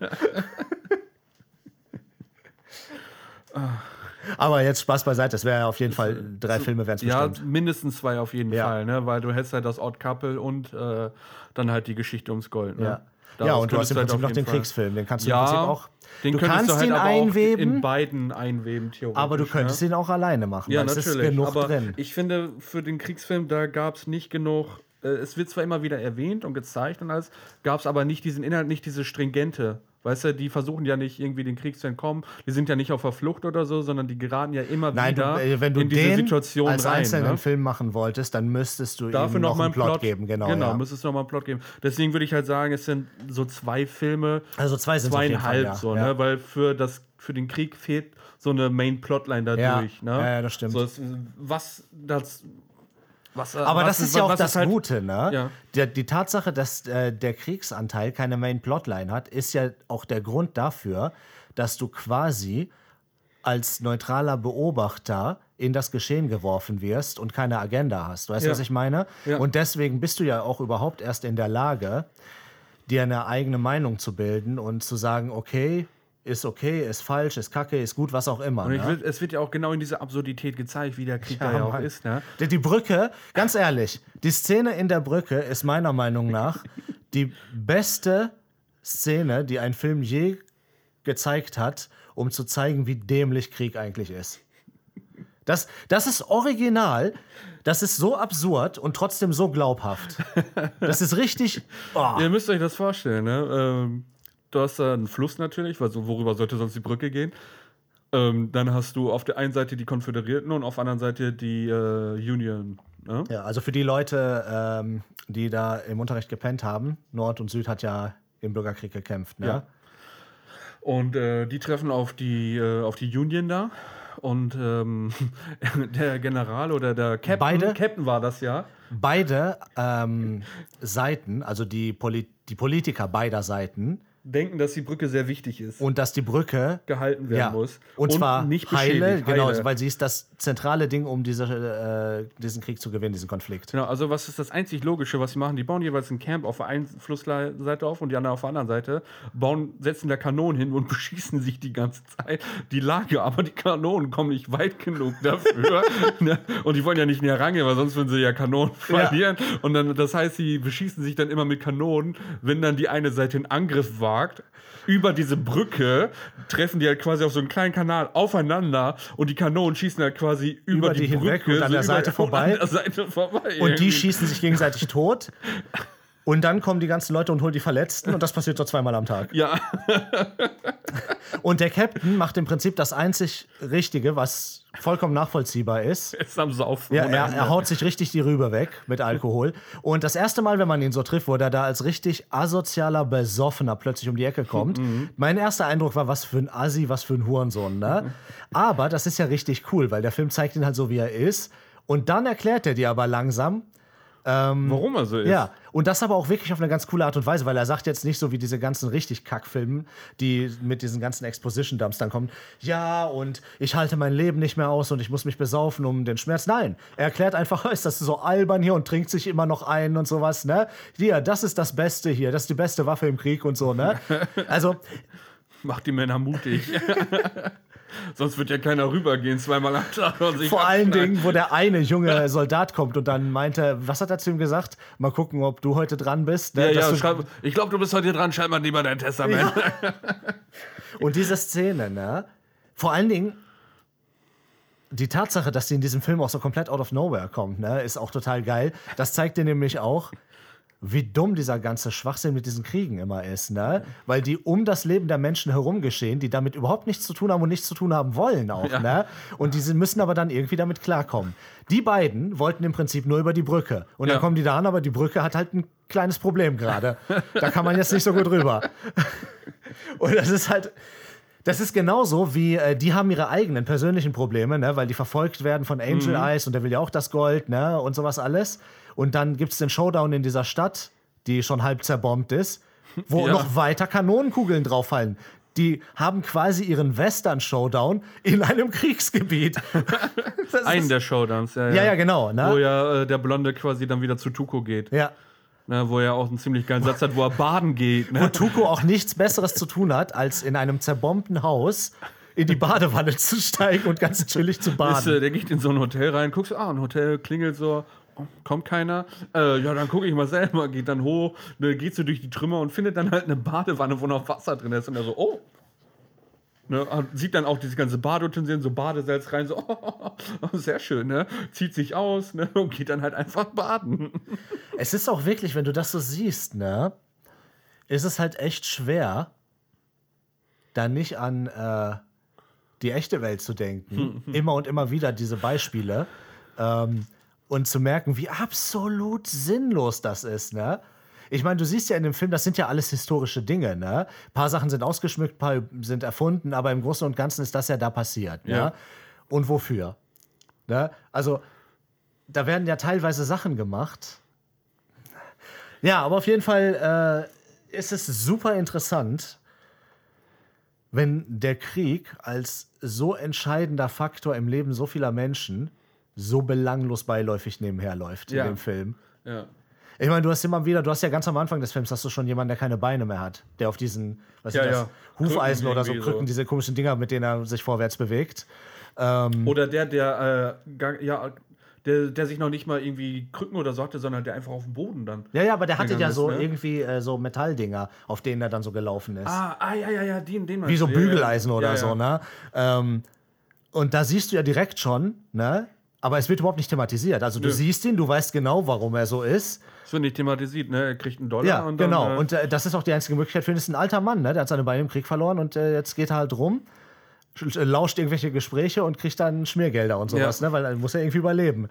D: Aber jetzt Spaß beiseite, es wäre auf jeden Fall, drei Filme wären es
C: Ja,
D: bestimmt.
C: mindestens zwei auf jeden
D: Ja.
C: Fall, ne? weil du hättest halt das Odd Couple und äh, dann halt die Geschichte ums Gold. Ne?
D: Ja.
C: Daraus
D: ja, und du hast im
C: halt
D: Prinzip noch den
C: Fall-
D: Kriegsfilm, den kannst du
C: Ja,
D: im Prinzip auch.
C: den
D: du kannst
C: du halt
D: ihn einweben,
C: in beiden einweben, theoretisch.
D: aber du könntest
C: ne?
D: ihn auch alleine machen,
C: Ja, natürlich.
D: ist genug
C: aber
D: drin.
C: ich finde, für den Kriegsfilm, da gab es nicht genug. Äh, es wird zwar immer wieder erwähnt und gezeigt und alles, gab es aber nicht diesen Inhalt, nicht diese stringente. Weißt du, die versuchen ja nicht irgendwie den Krieg zu entkommen. Die sind ja nicht auf der Flucht oder so, sondern die geraten ja immer
D: Nein, du,
C: wieder
D: äh, wenn du
C: in diese
D: den
C: Situation
D: als
C: rein.
D: einzelnen
C: ne?
D: Film machen wolltest, dann müsstest du
C: Dafür
D: ihm
C: noch
D: noch einen
C: einen
D: Plot, geben. Genau,
C: genau
D: ja.
C: müsstest du noch mal einen Plot geben. Deswegen würde ich halt sagen, es sind so zwei Filme,
D: Also zwei sind jeden Fall,
C: zweieinhalb
D: ja.
C: so,
D: ja.
C: ne? Weil für, das, für den Krieg fehlt so eine Main-Plotline dadurch.
D: Ja.
C: Ne?
D: Ja, ja, das stimmt.
C: So, es, was das. Was,
D: Aber
C: was
D: das ist ja auch das
C: halt-
D: Gute, ne?
C: Ja.
D: Der, die Tatsache, dass äh, der Kriegsanteil keine Main Plotline hat, ist ja auch der Grund dafür, dass du quasi als neutraler Beobachter in das Geschehen geworfen wirst und keine Agenda hast. Weißt du,
C: Ja.
D: was ich meine?
C: Ja.
D: Und deswegen bist du ja auch überhaupt erst in der Lage, dir eine eigene Meinung zu bilden und zu sagen, okay, ist okay, ist falsch, ist kacke, ist gut, was auch immer.
C: Und
D: ne?
C: will, es wird ja auch genau in dieser Absurdität gezeigt, wie der Krieg
D: Ja,
C: da ja auch
D: Mann.
C: ist. Ne?
D: Die, die Brücke, ganz ehrlich, die Szene in der Brücke ist meiner Meinung nach die beste Szene, die ein Film je gezeigt hat, um zu zeigen, wie dämlich Krieg eigentlich ist. Das, das ist original, das ist so absurd und trotzdem so glaubhaft. Das ist richtig. Oh.
C: Ihr müsst euch das vorstellen. Ne? Ähm, du hast da einen Fluss natürlich, weil so, worüber sollte sonst die Brücke gehen? Ähm, dann hast du auf der einen Seite die Konföderierten und auf der anderen Seite die äh, Union. Ne?
D: Ja, also für die Leute, ähm, die da im Unterricht gepennt haben, Nord und Süd hat ja im Bürgerkrieg gekämpft. Ne?
C: Ja. Und äh, die treffen auf die, äh, auf die Union da. Und ähm, der General oder der Captain,
D: Beide?
C: Captain war das ja.
D: beide ähm, Seiten, also die, Poli die Politiker beider Seiten,
C: denken, dass die Brücke sehr wichtig ist
D: und dass die Brücke
C: gehalten werden
D: ja,
C: muss.
D: und zwar
C: nicht
D: heile,
C: beschädigt,
D: genau,
C: heile.
D: weil sie ist das zentrale Ding, um diese, äh, diesen Krieg zu gewinnen, diesen Konflikt.
C: Genau, also was ist das einzig Logische, was sie machen? Die bauen jeweils ein Camp auf der einen Flussseite auf und die andere auf der anderen Seite, bauen, setzen da Kanonen hin und beschießen sich die ganze Zeit die Lage, aber die Kanonen kommen nicht weit genug dafür. ne? Und die wollen ja nicht näher rangehen, weil sonst würden sie ja Kanonen verlieren. Und dann, das heißt, sie beschießen sich dann immer mit Kanonen, wenn dann die eine Seite einen Angriff wagt. Über diese Brücke treffen die halt quasi auf so einen kleinen Kanal aufeinander und die Kanonen schießen halt quasi über,
D: Über die
C: die,
D: hinweg
C: Brücke
D: und an der
C: so
D: Seite vorbei.
C: Und an der Seite vorbei.
D: Und die
C: irgendwie.
D: schießen sich gegenseitig tot. Und dann kommen die ganzen Leute und holen die Verletzten und das passiert so zweimal am Tag.
C: Ja,
D: Und der Captain macht im Prinzip das einzig Richtige, was vollkommen nachvollziehbar ist.
C: ist am Saufen.
D: Ja,
C: ohne
D: er, er haut sich richtig die Rübe weg mit Alkohol. Und das erste Mal, wenn man ihn so trifft, wo er da als richtig asozialer Besoffener plötzlich um die Ecke kommt, mein erster Eindruck war, was für ein Assi, was für ein Hurensohn. Ne? Aber das ist ja richtig cool, weil der Film zeigt ihn halt so, wie er ist. Und dann erklärt er dir aber langsam,
C: Warum er so ist.
D: ja, und das aber auch wirklich auf eine ganz coole Art und Weise, weil er sagt jetzt nicht so wie diese ganzen richtig Kackfilmen, die mit diesen ganzen Exposition-Dumps dann kommen, ja, und ich halte mein Leben nicht mehr aus und ich muss mich besaufen um den Schmerz. Nein, er erklärt einfach, ist das so albern hier und trinkt sich immer noch ein und sowas, ne? Hier, das ist das Beste hier, das ist die beste Waffe im Krieg und so, ne? Also,
C: Macht die Männer mutig. Sonst wird ja keiner rübergehen zweimal am Tag und sich
D: vor allen
C: abknallen.
D: Dingen, wo der eine junge Soldat kommt und dann meinte, was hat er zu ihm gesagt? Mal gucken, ob du heute dran bist. ne?
C: Ja, ja, schreib, ich glaube, du bist heute dran, schreib mal lieber dein Testament.
D: Und diese Szene, ne? Vor allen Dingen die Tatsache, dass sie in diesem Film auch so komplett out of nowhere kommt, ne, ist auch total geil. Das zeigt dir nämlich auch, wie dumm dieser ganze Schwachsinn mit diesen Kriegen immer ist, ne? Weil die um das Leben der Menschen herum geschehen, die damit überhaupt nichts zu tun haben und nichts zu tun haben wollen auch,
C: Ja.
D: ne? Und die müssen aber dann irgendwie damit klarkommen. Die beiden wollten im Prinzip nur über die Brücke. Und
C: Ja.
D: dann kommen die da an, aber die Brücke hat halt ein kleines Problem gerade. da kann man jetzt nicht so gut rüber. Und das ist halt. Das ist genauso wie, äh, die haben ihre eigenen persönlichen Probleme, ne, weil die verfolgt werden von Angel Eyes und der will ja auch das Gold, ne, und sowas alles. Und dann gibt es den Showdown in dieser Stadt, die schon halb zerbombt ist, wo
C: Ja.
D: noch weiter Kanonenkugeln drauffallen. Die haben quasi ihren Western-Showdown in einem Kriegsgebiet.
C: Einen der Showdowns, ja,
D: ja, ja, genau. Ne?
C: Wo ja äh, der Blonde quasi dann wieder zu Tuko geht.
D: Ja.
C: Ne, wo er auch einen ziemlich geilen Satz hat, wo er baden geht. Ne?
D: Wo Tuko auch nichts Besseres zu tun hat, als in einem zerbombten Haus in die Badewanne zu steigen und ganz chillig zu
C: äh,
D: baden.
C: der geht in so ein Hotel rein, guckst, ah, ein Hotel klingelt so, kommt keiner. Äh, ja, dann gucke ich mal selber, geht dann hoch, ne, geht so durch die Trümmer und findet dann halt eine Badewanne, wo noch Wasser drin ist. Und er so, oh. Ne, sieht dann auch diese ganze Badeutensilien, so Badesalz rein, so, oh, sehr schön, ne? Zieht sich aus, ne? Und geht dann halt einfach baden.
D: Es ist auch wirklich, wenn du das so siehst, ne, ist es halt echt schwer, da nicht an äh, die echte Welt zu denken. immer und immer wieder diese Beispiele. Ähm, und zu merken, wie absolut sinnlos das ist, ne? Ich meine, du siehst ja in dem Film, das sind ja alles historische Dinge, ne? Ein paar Sachen sind ausgeschmückt, ein paar sind erfunden, aber im Großen und Ganzen ist das ja da passiert, ne?
C: Ja.
D: Und wofür? Ne? Also, da werden ja teilweise Sachen gemacht. Ja, aber auf jeden Fall äh, ist es super interessant, wenn der Krieg als so entscheidender Faktor im Leben so vieler Menschen so belanglos beiläufig nebenher läuft
C: Ja.
D: in dem Film.
C: Ja.
D: Ich meine, du hast immer wieder, du hast ja ganz am Anfang des Films, hast du schon jemanden, der keine Beine mehr hat, der auf diesen, was
C: Ja,
D: sind das,
C: ja.
D: Hufeisen
C: Krücken
D: oder so, Krücken,
C: so.
D: diese komischen Dinger, mit denen er sich vorwärts bewegt.
C: Oder der, der, äh, ja, der, der sich noch nicht mal irgendwie Krücken oder so hatte, sondern der einfach auf dem Boden dann.
D: Ja, ja, aber der hatte ja
C: ist,
D: so
C: ne?
D: irgendwie äh, so Metalldinger, auf denen er dann so gelaufen ist.
C: Ah, ah ja, ja, ja, den, den
D: Wie so
C: du, ja, ja.
D: Bügeleisen oder
C: ja.
D: so, ne? Ähm, und da siehst du ja direkt schon, ne? Aber es wird überhaupt nicht thematisiert. Also du
C: Nö.
D: siehst ihn, du weißt genau, warum er so ist.
C: Das wird nicht thematisiert, ne? Er kriegt einen Dollar
D: Ja,
C: und
D: genau.
C: dann. Äh,
D: und äh, das ist auch die einzige Möglichkeit für ihn. Das ist ein alter Mann, ne? Der hat seine Beine im Krieg verloren und äh, jetzt geht er halt rum, sch- lauscht irgendwelche Gespräche und kriegt dann Schmiergelder und sowas,
C: Ja.
D: ne? Weil er muss ja irgendwie überleben.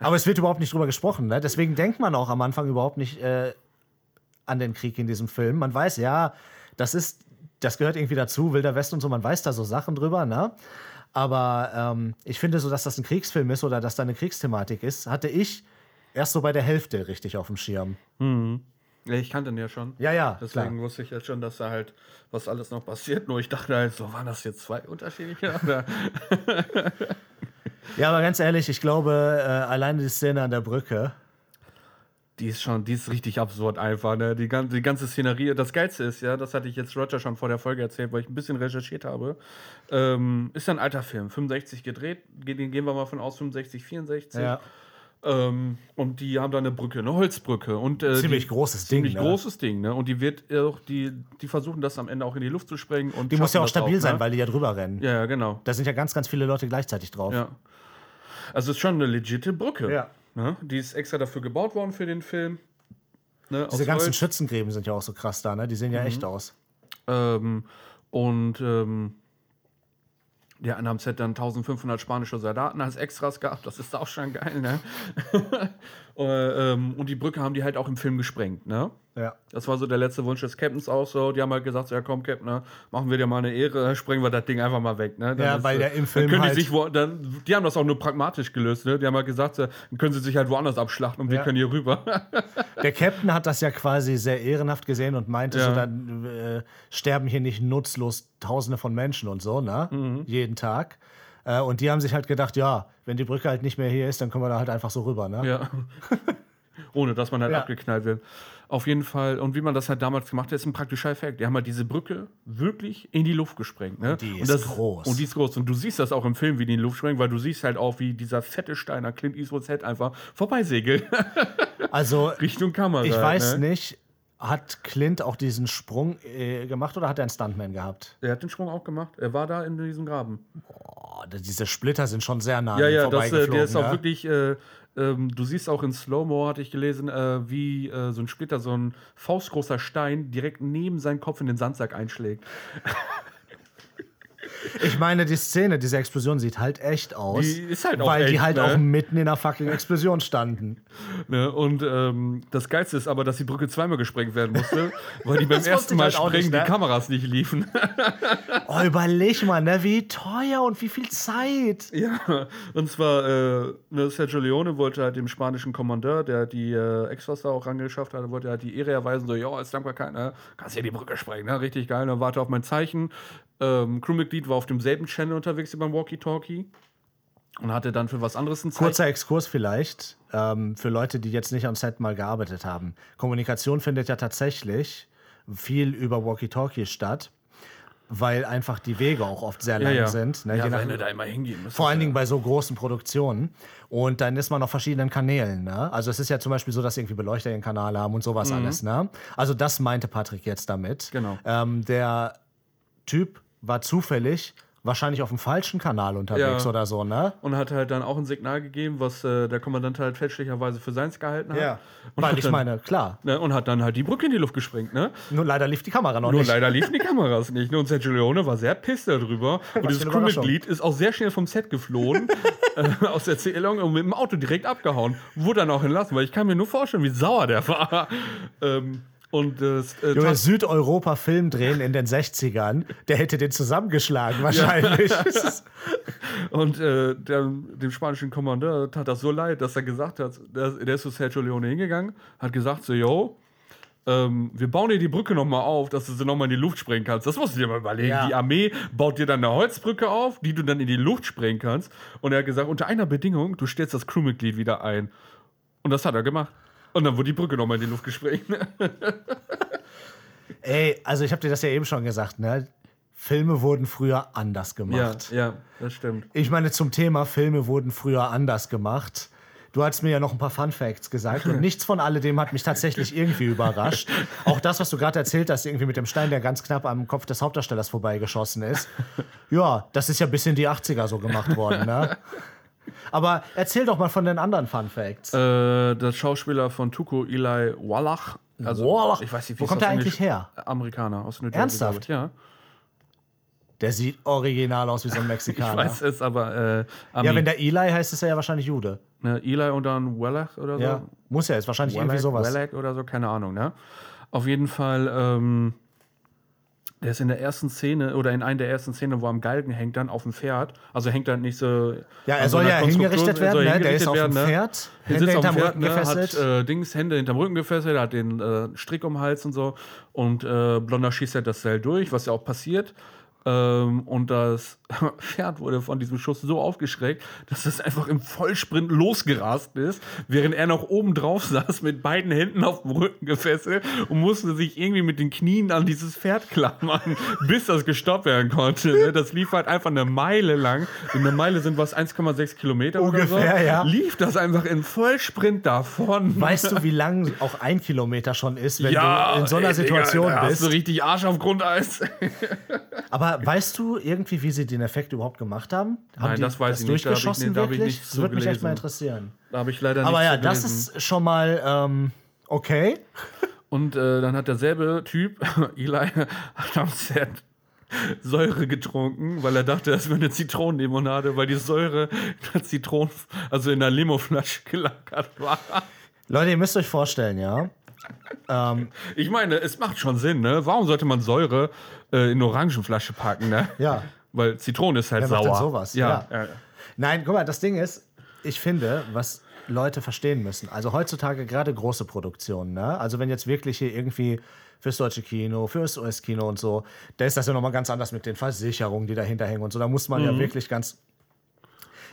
D: Aber es wird überhaupt nicht drüber gesprochen, ne? Deswegen denkt man auch am Anfang überhaupt nicht äh, an den Krieg in diesem Film. Man weiß, ja, das ist, das gehört irgendwie dazu, Wilder Westen und so, man weiß da so Sachen drüber, ne? Aber ähm, ich finde so, dass das ein Kriegsfilm ist oder dass da eine Kriegsthematik ist, hatte ich erst so bei der Hälfte richtig auf dem Schirm.
C: ja, ich kannte ihn ja schon.
D: Ja, ja,
C: Deswegen
D: klar.
C: wusste ich jetzt schon, dass da halt was alles noch passiert. Nur ich dachte halt, so waren das jetzt zwei unterschiedliche?
D: Ja, aber ganz ehrlich, ich glaube, äh, alleine die Szene an der Brücke.
C: Die ist schon, die ist richtig absurd einfach, ne? Die, ganze, die ganze Szenerie. Das Geilste ist, ja, das hatte ich jetzt Roger schon vor der Folge erzählt, weil ich ein bisschen recherchiert habe. Ähm, ist ja ein alter Film, 65 gedreht. Gehen wir mal von aus, 65, 64. Ähm, und die haben da eine Brücke, eine Holzbrücke. Und, äh,
D: Ziemlich
C: die,
D: großes Ding,
C: Ziemlich
D: ne?
C: großes Ding, ne? Und die wird auch, die, die versuchen das am Ende auch in die Luft zu sprengen. Und
D: Die muss ja auch stabil sein,
C: ne?
D: weil die ja drüber rennen.
C: Ja, ja, genau.
D: Da sind ja ganz, ganz viele Leute gleichzeitig drauf.
C: Ja. Also es ist schon eine legitime Brücke.
D: Ja.
C: Ne? Die ist extra dafür gebaut worden für den Film. Ne?
D: Diese ganzen
C: Holz.
D: Schützengräben sind ja auch so krass da, ne? Die sehen ja echt aus.
C: Ähm, und ähm, ja, an am Set dann 1500 spanische Soldaten als Extras gehabt. Das ist auch schon geil, ne? Äh, ähm, und die Brücke haben die halt auch im Film gesprengt, ne?
D: Ja.
C: Das war so der letzte Wunsch des Captains auch so. Die haben halt gesagt, so, ja komm, Captain, ne, machen wir dir mal eine Ehre, sprengen wir das Ding einfach mal weg. Ne? Dann
D: Ja, weil
C: äh,
D: der im Film
C: dann können
D: halt-
C: die sich wo, dann, Die haben das auch nur pragmatisch gelöst. Ne? Die haben halt gesagt, so, dann können sie sich halt woanders abschlachten und wir
D: Ja.
C: können hier rüber.
D: Der Captain hat das ja quasi sehr ehrenhaft gesehen und meinte
C: Ja.
D: so, dann äh, sterben hier nicht nutzlos Tausende von Menschen und so, ne?
C: Mhm.
D: Jeden Tag. Äh, und die haben sich halt gedacht, ja, wenn die Brücke halt nicht mehr hier ist, dann können wir da halt einfach so rüber, ne?
C: Ja. Ohne dass man halt
D: Ja.
C: abgeknallt wird. Auf jeden Fall, und wie man das halt damals gemacht hat, ist ein praktischer Effekt. Die haben halt diese Brücke wirklich in die Luft gesprengt. Ne?
D: die ist
C: das,
D: groß.
C: Und die ist groß. Und du siehst das auch im Film, wie die in die Luft sprengen, weil du siehst halt auch, wie dieser fette Stein an Clint Eastwoods Head einfach vorbeisegelt.
D: Also,
C: Richtung Kamera.
D: ich weiß
C: ne?
D: nicht, hat Clint auch diesen Sprung äh, gemacht oder hat er einen Stuntman gehabt?
C: Er hat den Sprung auch gemacht. Er war da in diesem Graben.
D: Oh, diese Splitter sind schon sehr nah
C: Ja, ja, das, äh, der ist auch
D: ne?
C: wirklich. Äh, ähm, du siehst auch in Slow-Mo, hatte ich gelesen, äh, wie äh, so ein Splitter, so ein faustgroßer Stein direkt neben seinen Kopf in den Sandsack einschlägt.
D: Ich meine, die Szene, diese Explosion sieht halt echt aus.
C: Die ist halt auch
D: Weil die
C: echt,
D: halt
C: ne?
D: auch mitten in einer fucking Explosion standen.
C: Ne? Und ähm, das Geilste ist aber, dass die Brücke zweimal gesprengt werden musste, weil die beim ersten Mal
D: halt
C: sprengen
D: nicht, ne?
C: die Kameras nicht liefen.
D: Oh, überleg mal, ne, wie teuer und wie viel Zeit.
C: ja, und zwar äh, ne, Sergio Leone wollte halt dem spanischen Kommandeur, der die äh, Extras da auch rangeschafft hat, wollte halt die Ehre erweisen, so, ja, als Dankbarkeit, ne, kannst hier die Brücke sprengen, ne? richtig geil, dann warte auf mein Zeichen. Ähm, Crewmitglied war auf demselben Channel unterwegs wie beim Walkie-Talkie und hatte dann für was anderes ein Zeichen.
D: Kurzer Exkurs vielleicht ähm, für Leute, die jetzt nicht am Set mal gearbeitet haben. Kommunikation findet ja tatsächlich viel über Walkie-Talkie statt, weil einfach die Wege auch oft sehr lang sind. Ne?
C: ja,
D: Je nach-
C: wenn du da immer hingehen musst.
D: Vor allen Dingen bei so großen Produktionen. Und dann ist man auf verschiedenen Kanälen. Ne? Also es ist ja zum Beispiel so, dass irgendwie Beleuchter ihren Kanal haben und sowas alles. Ne? Also das meinte Patrick jetzt damit.
C: Genau.
D: Ähm, der Typ war zufällig wahrscheinlich auf dem falschen Kanal unterwegs
C: Ja.
D: oder so, ne?
C: Und hat halt dann auch ein Signal gegeben, was äh, der Kommandant halt fälschlicherweise für seins gehalten hat. Und
D: Weil ich
C: dann,
D: meine, klar.
C: Ne, und hat dann halt die Brücke in die Luft gesprengt, ne?
D: Nur leider lief die Kamera noch
C: Nur
D: nicht.
C: leider liefen die Kameras nicht. Ne? Und Sergio Leone war sehr pisst darüber. Und dieses. Crewmitglied ist auch sehr schnell vom Set geflohen, äh, aus der Erzählung und mit dem Auto direkt abgehauen. Wurde dann auch entlassen, weil ich kann mir nur vorstellen, wie sauer der war. ähm, und das äh,
D: Junge, Südeuropa Film drehen in den 60ern, der hätte den zusammengeschlagen wahrscheinlich.
C: Und äh, der, dem spanischen Kommandeur tat das so leid, dass er gesagt hat, der, der ist zu Sergio Leone hingegangen, hat gesagt so, yo, ähm, wir bauen dir die Brücke nochmal auf, dass du sie nochmal in die Luft sprengen kannst. Das musst du dir mal überlegen.
D: Ja.
C: Die Armee baut dir dann eine Holzbrücke auf, die du dann in die Luft sprengen kannst. Und er hat gesagt, unter einer Bedingung, du stellst das Crewmitglied wieder ein. Und das hat er gemacht. Und dann wurde die Brücke nochmal in die Luft gesprengt.
D: Ey, also ich habe dir das ja eben schon gesagt, ne? Filme wurden früher anders
C: ja,
D: gemacht.
C: ja, das stimmt.
D: Ich meine, zum Thema Filme wurden früher anders gemacht. Du hast mir ja noch ein paar Fun Facts gesagt und nichts von alledem hat mich tatsächlich irgendwie überrascht. Auch das, was du gerade erzählt hast, irgendwie mit dem Stein, der ganz knapp am Kopf des Hauptdarstellers vorbeigeschossen ist. Ja, das ist ja bis in die 80er so gemacht worden, ne? Aber erzähl doch mal von den anderen Fun Facts.
C: Äh, der Schauspieler von Tuco, Eli Wallach. Also,
D: Wallach.
C: Ich weiß nicht, wie
D: Wo kommt der eigentlich
C: Englisch-
D: her?
C: Amerikaner aus New Jersey.
D: Ernsthaft?
C: ich, Ja.
D: Der sieht original aus wie so ein
C: Ich
D: Mexikaner.
C: weiß es, aber äh,
D: ja, wenn der Eli heißt, ist er ja wahrscheinlich Jude.
C: ne, Eli und dann Wallach oder so.
D: Ja, muss er, ist wahrscheinlich irgendwie
C: Wallach,
D: sowas.
C: Wallach oder so, keine Ahnung, ne? Auf jeden Fall, ähm, der ist in der ersten Szene oder in einer der ersten Szenen, wo er am Galgen hängt, dann auf dem Pferd. Also hängt dann nicht so.
D: Ja, er soll ja hingerichtet
C: er
D: werden, ne? Der ist auf dem
C: ne?
D: Pferd,
C: Der
D: Hände hinterm
C: Pferd,
D: Rücken
C: ne,
D: gefesselt.
C: hat äh, Dings, Hände hinterm Rücken gefesselt, hat den äh, Strick um den Hals und so. Und äh, Blonder schießt halt das Seil durch, was ja auch passiert. Ähm, und das Pferd wurde von diesem Schuss so aufgeschreckt, dass es einfach im Vollsprint losgerast ist, während er noch oben drauf saß, mit beiden Händen auf dem Rücken gefesselt und musste sich irgendwie mit den Knien an dieses Pferd klammern, bis das gestoppt werden konnte. ne? Das lief halt einfach eine Meile lang. Und eine Meile sind was 1,6 Kilometer oder
D: Ungefähr,
C: so.
D: ja.
C: Lief das einfach in Vollsprint davon.
D: Weißt du, wie lang auch ein Kilometer schon ist, wenn
C: ja,
D: du in so einer
C: ey, Digga,
D: Situation
C: da Hast du
D: bist?
C: richtig Arsch auf Grundeis.
D: Aber weißt du irgendwie, wie sie den Effekt überhaupt gemacht haben? Haben
C: Nein, das weiß ich nicht. Da hab ich nicht- da hab ich nichts
D: Das würde mich echt mal interessieren.
C: Da habe ich leider
D: Aber
C: nichts
D: ja, das ist schon mal ähm, okay.
C: Und äh, dann hat derselbe Typ, Eli, hat am Set Säure getrunken, weil er dachte, das wäre eine Zitronenlimonade, weil die Säure in der Zitronen, also in der Limoflasche gelagert war.
D: Leute, ihr müsst euch vorstellen, ja. Ähm,
C: Ich meine, es macht schon Sinn, ne? Warum sollte man Säure äh, in eine Orangenflasche packen, ne?
D: Ja.
C: Weil Zitrone ist halt
D: Wer macht
C: sauer.
D: denn sowas?
C: Ja.
D: Ja.
C: ja.
D: Nein, guck mal, das Ding ist, ich finde, was Leute verstehen müssen, also heutzutage gerade große Produktionen, ne? also wenn jetzt wirklich hier irgendwie fürs deutsche Kino, fürs US-Kino und so, da ist das ja nochmal ganz anders mit den Versicherungen, die dahinter hängen und so, da muss man
C: Mhm.
D: ja wirklich ganz...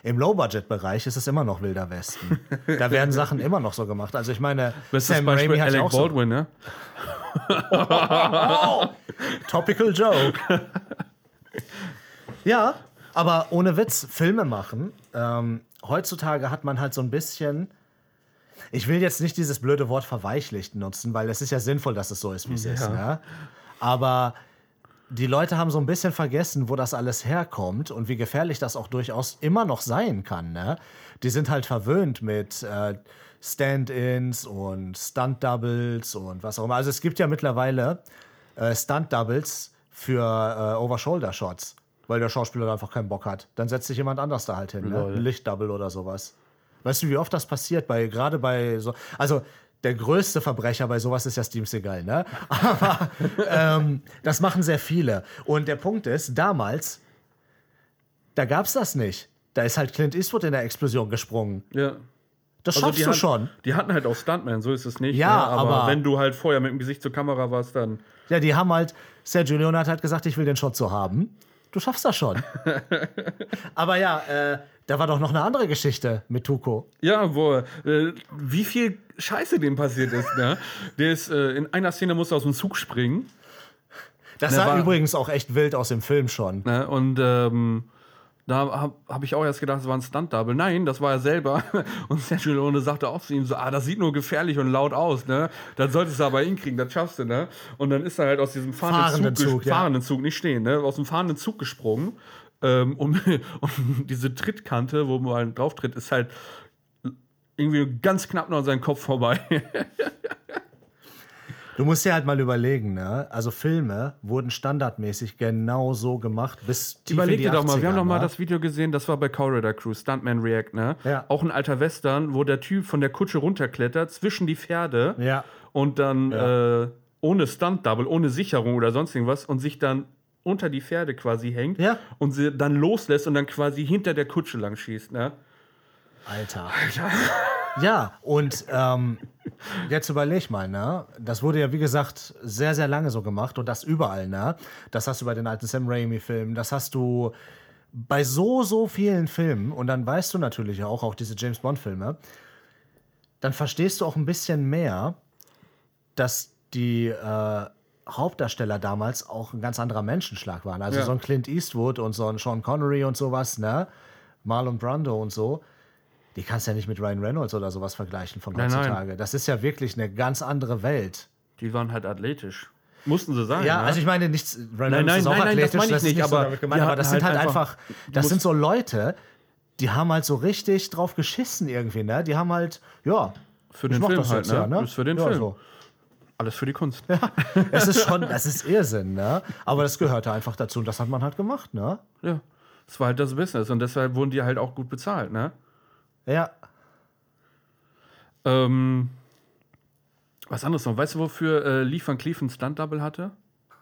D: Im Low-Budget-Bereich ist es immer noch Wilder Westen. da werden Sachen immer noch so gemacht. Also ich meine,
C: Bestes
D: Sam
C: Beispiel
D: Raimi hat ja
C: Alec
D: auch so
C: Baldwin, ne?
D: Topical Joke. ja, aber ohne Witz, Filme machen. Ähm, heutzutage hat man halt so ein bisschen. Ich will jetzt nicht dieses blöde Wort verweichlicht nutzen, weil es ist ja sinnvoll, dass es so ist, wie es ist. Ne? Aber die Leute haben so ein bisschen vergessen, wo das alles herkommt und wie gefährlich das auch durchaus immer noch sein kann. Ne? Die sind halt verwöhnt mit äh, Stand-ins und Stunt-Doubles und was auch immer. Also es gibt ja mittlerweile äh, Stunt-Doubles für äh, Over-Shoulder-Shots, weil der Schauspieler da einfach keinen Bock hat. Dann setzt sich jemand anders da halt hin. Ne? Licht-Double oder sowas. Weißt du, wie oft das passiert? Bei, gerade bei so. Also, der größte Verbrecher bei sowas ist ja Steven Seagal, ne? Aber ähm, das machen sehr viele. Und der Punkt ist, damals, da gab es das nicht. Da ist halt Clint Eastwood in der Explosion gesprungen.
C: Ja.
D: Das
C: Also
D: schaffst du
C: hat-
D: schon.
C: Die hatten halt auch Stuntman, so ist es nicht.
D: Ja,
C: ne? aber,
D: aber-
C: wenn du halt vorher mit dem Gesicht zur Kamera warst, dann.
D: Ja, die haben halt, Sergio Leone hat halt gesagt, ich will den Shot so haben. Du schaffst das schon. Aber ja, äh, da war doch noch eine andere Geschichte mit Tuco.
C: Ja, wo, äh, wie viel Scheiße dem passiert ist, ne? Der ist, äh, in einer Szene musste aus dem Zug springen,
D: Das sah
C: war-
D: übrigens auch echt wild aus dem Film schon.
C: ne? Und, ähm, da habe hab ich auch erst gedacht, es war ein Stunt-Double. Nein, das war er selber. Und Sergio Leone sagte auch zu ihm so, ah, das sieht nur gefährlich und laut aus, ne? Das solltest du aber hinkriegen, das schaffst du, ne? Und dann ist er halt aus diesem fahrenden,
D: Fahrenden
C: Zug,
D: Zug, ja.
C: fahrenden Zug, nicht stehen, ne? Aus dem fahrenden Zug gesprungen. Ähm, um, um diese Trittkante, wo man drauf tritt, ist halt irgendwie ganz knapp noch an seinem Kopf vorbei.
D: Du musst dir halt mal überlegen, ne? Also Filme wurden standardmäßig genau so gemacht bis tief
C: Überleg dir doch mal, wir haben
D: 80er,
C: doch mal
D: ne?
C: das Video gesehen, das war bei Corridor Crew, Stuntman React, ne?
D: Ja.
C: Auch ein alter Western, wo der Typ von der Kutsche runterklettert, zwischen die Pferde
D: Ja.
C: und dann äh, ohne Stunt-Double, ohne Sicherung oder sonst irgendwas und sich dann unter die Pferde quasi hängt
D: Ja.
C: und sie dann loslässt und dann quasi hinter der Kutsche lang schießt, ne?
D: Alter. Ja, und ähm, jetzt überleg mal, ne? Das wurde ja, wie gesagt, sehr, sehr lange so gemacht und das überall, ne? Das hast du bei den alten Sam Raimi-Filmen, das hast du bei so, so vielen Filmen und dann weißt du natürlich auch, auch diese James Bond-Filme, dann verstehst du auch ein bisschen mehr, dass die äh, Hauptdarsteller damals auch ein ganz anderer Menschenschlag waren. Also
C: Ja.
D: so ein Clint Eastwood und so ein Sean Connery und sowas, ne? Marlon Brando und so. Die kannst du ja nicht mit Ryan Reynolds oder sowas vergleichen von
C: Nein, nein.
D: heutzutage. Das ist ja wirklich eine ganz andere Welt.
C: Die waren halt athletisch. Mussten sie sein.
D: Ja,
C: ne?
D: also ich meine nichts, Ryan
C: Nein,
D: Reynolds
C: nein,
D: ist auch
C: nein, nein, das
D: athletisch,
C: meine ich
D: ist
C: nicht,
D: so
C: aber
D: damit gemeint, aber das sind halt
C: halt
D: einfach, das sind so Leute, die haben halt so richtig drauf geschissen irgendwie, ne? Die haben halt, ja,
C: Für den Film
D: das
C: halt,
D: jetzt,
C: ne?
D: ja, ne?
C: Ist für den
D: ja,
C: Film.
D: So.
C: Alles für die Kunst.
D: Es ist schon, das ist Irrsinn, ne? Aber das gehörte einfach dazu und das hat man halt gemacht, ne?
C: Ja. Das war halt das Business und deshalb wurden die halt auch gut bezahlt, ne?
D: Ja.
C: Ähm, was anderes noch. Weißt du, wofür äh, Lee Van Cleef ein Stunt-Double hatte?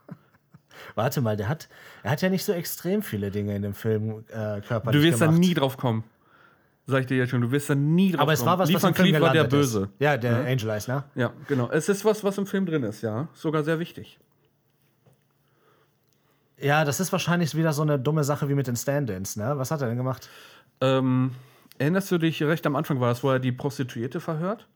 D: Warte mal, der hat, er hat ja nicht so extrem viele Dinge in dem Film äh, körperlich
C: Du wirst da
D: gemacht.
C: nie drauf kommen. Sag ich dir jetzt schon, du wirst da nie drauf
D: Aber es
C: kommen.
D: war was,
C: Lee
D: was im Film
C: Cleef war der Böse.
D: Ist. Ja, der Angel Eyes, ne?
C: Ja, genau. Es ist was, was im Film drin ist, ja. Sogar sehr wichtig.
D: Ja, das ist wahrscheinlich wieder so eine dumme Sache wie mit den Stand-ins, ne? Was hat er denn gemacht?
C: Ähm, erinnerst du dich, recht am Anfang war das, wo er die Prostituierte verhört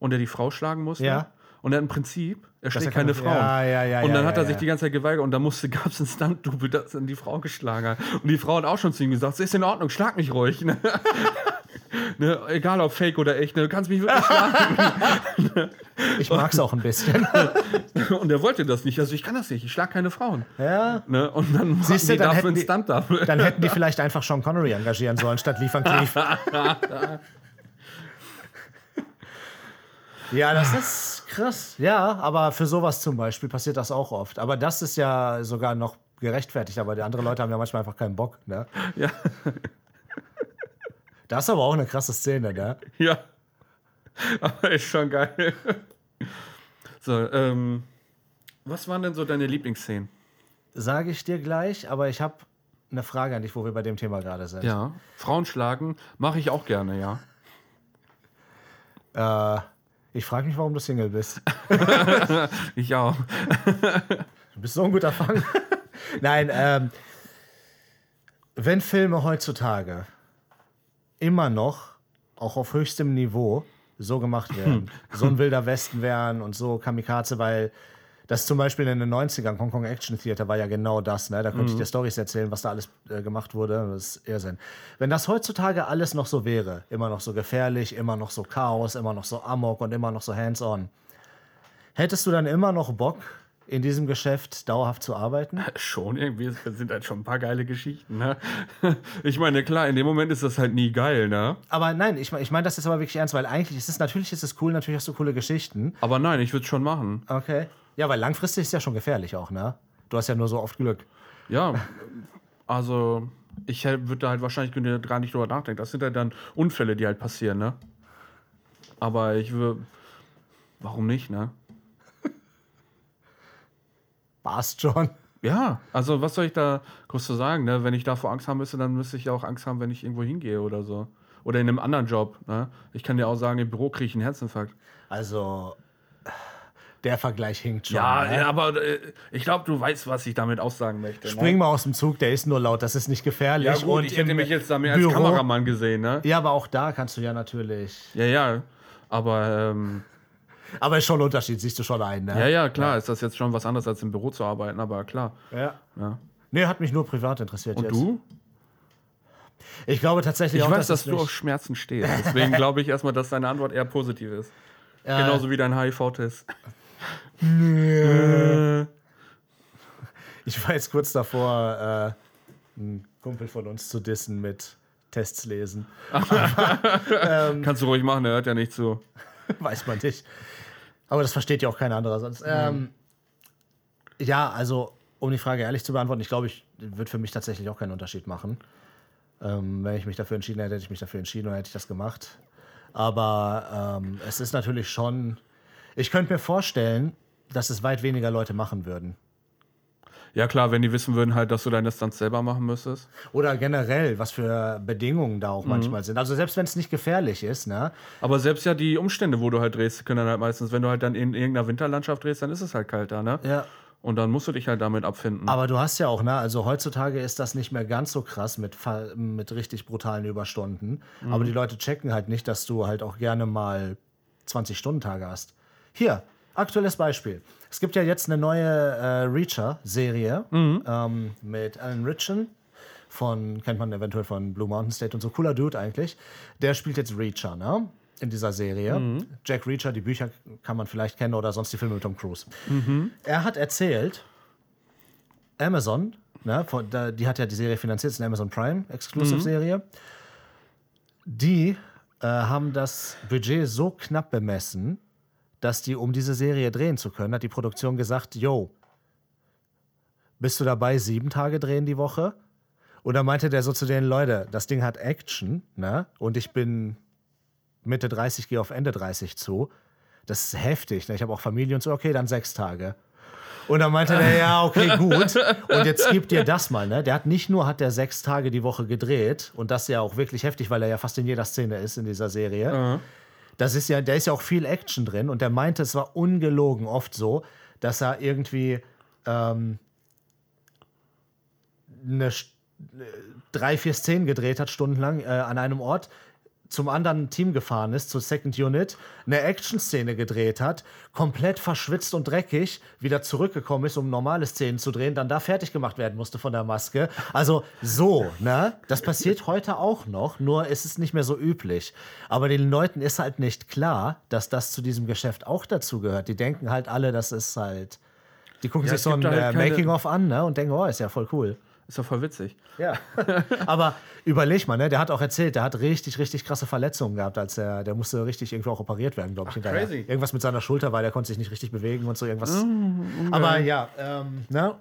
C: und er die Frau schlagen musste?
D: Ja.
C: Und er im Prinzip, er schlägt keine Frauen.
D: Ja, ja, ja,
C: und dann hat er sich die ganze Zeit geweigert und da musste, gab es einen Stunt-Double, das dann die Frau geschlagen hat. Und die Frau hat auch schon zu ihm gesagt, ist in Ordnung, schlag mich ruhig. Ne? ne? Egal ob fake oder echt, ne? du kannst mich wirklich schlagen.
D: Ich mag's auch ein bisschen.
C: und er wollte das nicht. Also ich kann das nicht, ich schlag keine Frauen.
D: ja.
C: Ne? Und dann
D: Siehst du,
C: die
D: dann
C: dafür
D: hätten
C: einen
D: die-
C: Stunt-Double.
D: Dann hätten die vielleicht einfach Sean Connery engagieren sollen, statt Lee Van Cleef. ja, das ist krass. Ja, aber für sowas zum Beispiel passiert das auch oft. Aber das ist ja sogar noch gerechtfertigt, aber die anderen Leute haben ja manchmal einfach keinen Bock. Ne?
C: Ja.
D: Das ist aber auch eine krasse Szene, ne?
C: Ja. Aber ist schon geil. So, ähm, was waren denn so deine Lieblingsszenen?
D: Sage ich dir gleich, aber ich habe eine Frage an dich, wo wir bei dem Thema gerade sind.
C: Ja. Frauen schlagen mache ich auch gerne, ja.
D: Äh, ich frage mich, warum du Single bist.
C: Ich auch.
D: Du bist so ein guter Fang. Nein, ähm, wenn Filme heutzutage immer noch, auch auf höchstem Niveau, so gemacht werden, so ein wilder Westen wären und so Kamikaze, weil das zum Beispiel in den 90ern, Hongkong Action Theater war ja genau das, ne? Da konnte ich dir Storys erzählen, was da alles äh, gemacht wurde. Das ist Irrsinn. Wenn das heutzutage alles noch so wäre, immer noch so gefährlich, immer noch so Chaos, immer noch so Amok und immer noch so hands-on, hättest du dann immer noch Bock, in diesem Geschäft dauerhaft zu arbeiten?
C: Schon irgendwie, es sind halt schon ein paar geile Geschichten, ne? Ich meine, klar, in dem Moment ist das halt nie geil, ne?
D: Aber nein, ich, ich meine das jetzt aber wirklich ernst, weil eigentlich ist es, natürlich ist es cool, natürlich hast du coole Geschichten.
C: Aber nein, ich würde es schon machen.
D: Okay. Ja, weil langfristig ist ja schon gefährlich auch, ne? Du hast ja nur so oft Glück.
C: Ja, also Ich würde da halt wahrscheinlich gar nicht drüber nachdenken. Das sind halt dann Unfälle, die halt passieren, ne? Aber ich würde. Warum nicht, ne?
D: Passt schon.
C: Ja, also was soll ich da groß zu sagen, ne? Wenn ich davor Angst haben müsste, dann müsste ich ja auch Angst haben, wenn ich irgendwo hingehe oder so. Oder in einem anderen Job, ne? Ich kann dir auch sagen, im Büro kriege ich einen Herzinfarkt.
D: Also, der Vergleich hinkt schon.
C: Ja,
D: ne?
C: ja aber äh, ich glaube, du weißt, was ich damit aussagen möchte.
D: Spring
C: ne?
D: mal aus dem Zug, der ist nur laut, das ist nicht gefährlich.
C: Ja, gut,
D: und
C: ich hätte mich jetzt da mehr als
D: Büro-
C: Kameramann gesehen, ne?
D: Ja, aber auch da kannst du ja natürlich.
C: Ja, ja. Aber ähm,
D: Aber ist schon ein Unterschied, siehst du schon ein, ne?
C: ja, ja, klar, ist das jetzt schon was anderes als im Büro zu arbeiten, aber klar.
D: ja.
C: Ja.
D: Nee, hat mich nur privat interessiert
C: Und
D: jetzt.
C: du?
D: Ich glaube tatsächlich
C: Ich
D: auch,
C: weiß, dass
D: es
C: du auf Schmerzen stehst. Deswegen glaube ich erstmal, dass deine Antwort eher positiv ist.
D: Ja,
C: Genauso wie dein HIV-Test.
D: Ich war jetzt kurz davor, äh, einen Kumpel von uns zu dissen mit Tests lesen.
C: Kannst du ruhig machen, der hört ja nicht zu.
D: Weiß man nicht. Aber das versteht ja auch kein anderer sonst. Ähm, ja, also, um die Frage ehrlich zu beantworten, ich glaube, ich würde für mich tatsächlich auch keinen Unterschied machen. Ähm, wenn ich mich dafür entschieden hätte, hätte ich mich dafür entschieden und hätte ich das gemacht. Aber ähm, es ist natürlich schon. Ich könnte mir vorstellen, dass es weit weniger Leute machen würden.
C: Ja, klar, wenn die wissen würden halt, dass du deine Stunts selber machen müsstest.
D: Oder generell, was für Bedingungen da auch manchmal sind. Also selbst wenn es nicht gefährlich ist, ne?
C: Aber selbst ja die Umstände, wo du halt drehst, können dann halt meistens, wenn du halt dann in irgendeiner Winterlandschaft drehst, dann ist es halt kalt da, ne?
D: Ja.
C: Und dann musst du dich halt damit abfinden.
D: Aber du hast ja auch, ne, also heutzutage ist das nicht mehr ganz so krass mit, mit richtig brutalen Überstunden. Aber die Leute checken halt nicht, dass du halt auch gerne mal 20-Stunden-Tage hast. Hier, aktuelles Beispiel. Es gibt ja jetzt eine neue äh, Reacher-Serie ähm, mit Alan Ritchson. Von, kennt man eventuell von Blue Mountain State und so. Cooler Dude eigentlich. Der spielt jetzt Reacher, ne? In dieser Serie. Jack Reacher, die Bücher kann man vielleicht kennen oder sonst die Filme mit Tom Cruise. Er hat erzählt, Amazon, ne, von, da, die hat ja die Serie finanziert, ist eine Amazon Prime Exclusive-Serie. Die äh, haben das Budget so knapp bemessen, dass die, um diese Serie drehen zu können, hat die Produktion gesagt, yo, bist du dabei, sieben Tage drehen die Woche? Und dann meinte der so zu den Leute, das Ding hat Action, ne? Und ich bin Mitte 30, gehe auf Ende 30 zu. Das ist heftig. Ne? Ich habe auch Familie und so, okay, dann sechs Tage. Und dann meinte der, ja, okay, gut. Und jetzt gib dir das mal, ne? Der hat nicht nur hat der sechs Tage die Woche gedreht und das ja auch wirklich heftig, weil er ja fast in jeder Szene ist in dieser Serie. Das ist ja, da ist ja auch viel Action drin und der meinte, es war ungelogen oft so, dass er irgendwie ähm, eine, äh, drei, vier Szenen gedreht hat, stundenlang äh, an einem Ort, zum anderen Team gefahren ist, zur Second Unit, eine Action-Szene gedreht hat, komplett verschwitzt und dreckig, wieder zurückgekommen ist, um normale Szenen zu drehen, dann da fertig gemacht werden musste von der Maske. Also so, ne? Das passiert heute auch noch, nur ist es nicht mehr so üblich. Aber den Leuten ist halt nicht klar, dass das zu diesem Geschäft auch dazu gehört. Die denken halt alle, das ist halt. Die gucken
C: Ja,
D: sich so ein
C: halt
D: äh, Making-of an, ne? Und denken, oh, ist ja voll cool.
C: Ist doch voll witzig.
D: Ja. Aber überleg mal, ne? Der hat auch erzählt, der hat richtig, richtig krasse Verletzungen gehabt, als er, der musste richtig irgendwo auch operiert werden, glaube ich, hinterher.
C: crazy.
D: Irgendwas mit seiner Schulter, weil der konnte sich nicht richtig bewegen und so irgendwas. Aber ja, ähm, ne?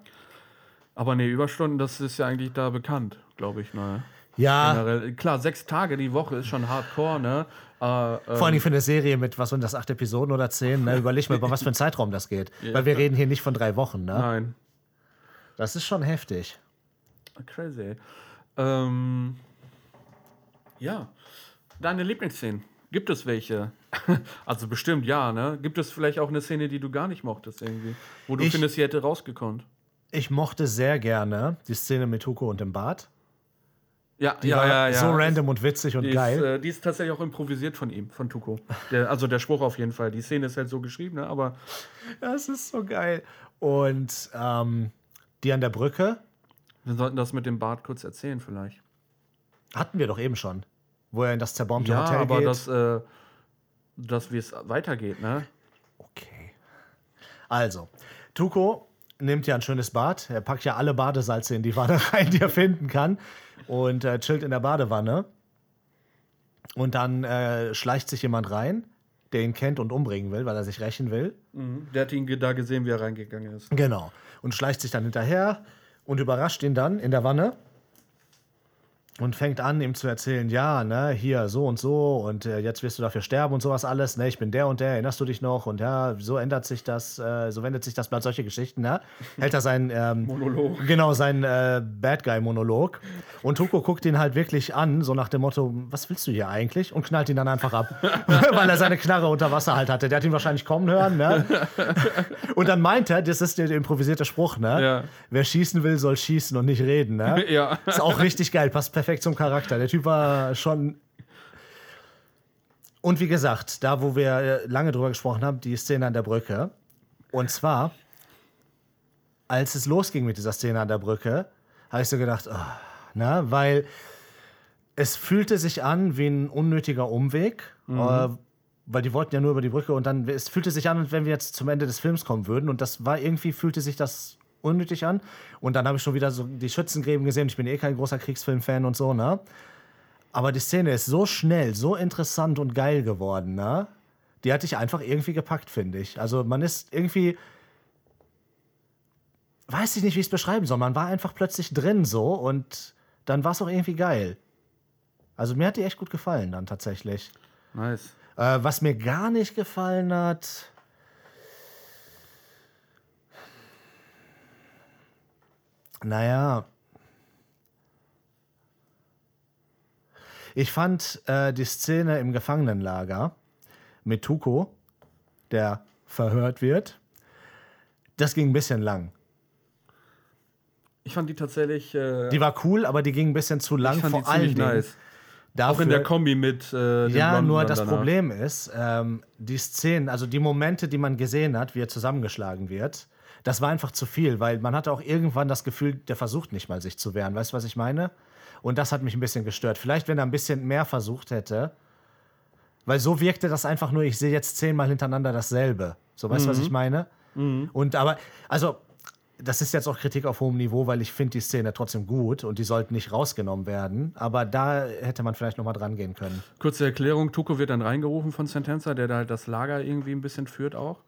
C: Aber nee, Überstunden, das ist ja eigentlich da bekannt, glaube ich. Ne?
D: Ja,
C: Generell, klar, sechs Tage die Woche ist schon hardcore, ne? Äh, äh,
D: vor allem für eine Serie mit, was sind das, acht Episoden oder zehn, ne? Überleg mal, über was für einen Zeitraum das geht. Weil wir reden hier nicht von drei Wochen, ne?
C: nein.
D: Das ist schon heftig.
C: Crazy. Ähm, ja. Deine Lieblingsszenen. Gibt es welche? also bestimmt ja, ne? Gibt es vielleicht auch eine Szene, die du gar nicht mochtest irgendwie? Wo du
D: Ich-
C: findest, sie hätte rausgekonnt?
D: Ich mochte sehr gerne die Szene mit Huko und dem Bart.
C: Ja,
D: Die
C: ja,
D: war
C: ja, ja.
D: so random und witzig und
C: Die
D: geil.
C: ist, äh, die ist tatsächlich auch improvisiert von ihm, von Tuko. Der, also der Spruch auf jeden Fall. Die Szene ist halt so geschrieben, ne? aber
D: Das ist so geil. Und ähm, die an der Brücke
C: wir sollten das mit dem Bart kurz erzählen vielleicht.
D: hatten wir doch eben schon. Wo er in das zerbombte
C: Ja,
D: Hotel
C: aber
D: geht.
C: dass, äh, dass wie es weitergeht, ne?
D: okay. Also, Tuko nimmt ja ein schönes Bad. Er packt ja alle Badesalze in die Wanne rein, die er finden kann. Und äh, chillt in der Badewanne. Und dann äh, schleicht sich jemand rein, der ihn kennt und umbringen will, weil er sich rächen will.
C: Der hat ihn da gesehen, wie er reingegangen ist.
D: Genau. Und schleicht sich dann hinterher und überrascht ihn dann in der Wanne und fängt an, ihm zu erzählen, ja, ne, hier so und so und äh, jetzt wirst du dafür sterben und sowas alles, ne, ich bin der und der, erinnerst du dich noch und ja, so ändert sich das, äh, so wendet sich das Blatt, solche Geschichten, ne? Hält er seinen ähm,
C: Monolog.
D: Genau, sein äh, Bad Guy-Monolog. Und Tuko guckt ihn halt wirklich an, so nach dem Motto, was willst du hier eigentlich? Und knallt ihn dann einfach ab, weil er seine Knarre unter Wasser halt hatte. Der hat ihn wahrscheinlich kommen hören, ne? Und dann meint er, das ist der improvisierte Spruch, ne?
C: Ja.
D: Wer schießen will, soll schießen und nicht reden, ne?
C: Ja.
D: Ist auch richtig geil, passt perfekt zum Charakter. Der Typ war schon. Und wie gesagt, da wo wir äh, lange drüber gesprochen haben, die Szene an der Brücke. Und zwar, als es losging mit dieser Szene an der Brücke, habe ich so gedacht, oh, na, weil es fühlte sich an wie ein unnötiger Umweg. Äh, weil die wollten ja nur über die Brücke und dann, es fühlte sich an, als wenn wir jetzt zum Ende des Films kommen würden. Und das war irgendwie, fühlte sich das unnötig an. Und dann habe ich schon wieder so die Schützengräben gesehen. Ich bin eh kein großer Kriegsfilm-Fan und so, ne? Aber die Szene ist so schnell, so interessant und geil geworden, ne? Die hat dich einfach irgendwie gepackt, finde ich. Also man ist irgendwie. Weiß ich nicht, wie ich es beschreiben soll. Man war einfach plötzlich drin so und dann war es auch irgendwie geil. Also mir hat die echt gut gefallen dann tatsächlich.
C: Nice.
D: Äh, was mir gar nicht gefallen hat. Naja. Ich fand äh, die Szene im Gefangenenlager mit Tuko, der verhört wird, das ging ein bisschen lang.
C: Ich fand die tatsächlich. Äh,
D: Die war cool, aber die ging ein bisschen zu lang, vor Dingen.
C: nice.
D: Dafür,
C: Auch in der Kombi mit äh,
D: Ja,
C: Blonden
D: nur das
C: danach.
D: Problem ist, ähm, die Szenen, also die Momente, die man gesehen hat, wie er zusammengeschlagen wird, das war einfach zu viel, weil man hatte auch irgendwann das Gefühl, der versucht nicht mal sich zu wehren. Weißt du, was ich meine? Und das hat mich ein bisschen gestört. Vielleicht, wenn er ein bisschen mehr versucht hätte, weil so wirkte das einfach nur, ich sehe jetzt zehnmal hintereinander dasselbe. So, weißt du, was ich meine? Und aber, also, das ist jetzt auch Kritik auf hohem Niveau, weil ich finde die Szene trotzdem gut und die sollten nicht rausgenommen werden. Aber da hätte man vielleicht noch mal dran gehen können.
C: Kurze Erklärung: Tuko wird dann reingerufen von Sentenza, der da halt das Lager irgendwie ein bisschen führt auch.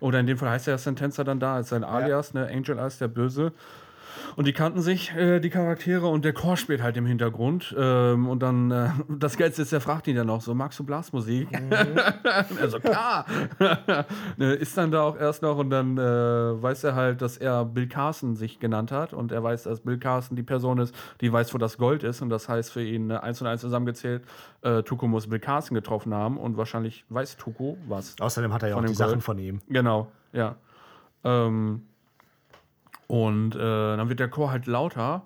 C: Oder in dem Fall heißt er ja Sentenza dann da als sein Alias, ne, Angel Eyes, der Böse. Und die kannten sich, äh, die Charaktere, und der Chor spielt halt im Hintergrund. Ähm, und dann, äh, das Geilste ist, er fragt ihn dann noch so, magst du Blasmusik? Er so, klar. ne, ist dann da auch erst noch und dann äh, weiß er halt, dass er Bill Carson sich genannt hat. Und er weiß, dass Bill Carson die Person ist, die weiß, wo das Gold ist. Und das heißt für ihn, äh, eins und eins zusammengezählt, äh, Tuko muss Bill Carson getroffen haben. Und wahrscheinlich weiß Tuko was.
D: Außerdem hat er ja auch die Sachen
C: Gold.
D: von ihm.
C: Genau, ja. Ähm, und äh, dann wird der Chor halt lauter,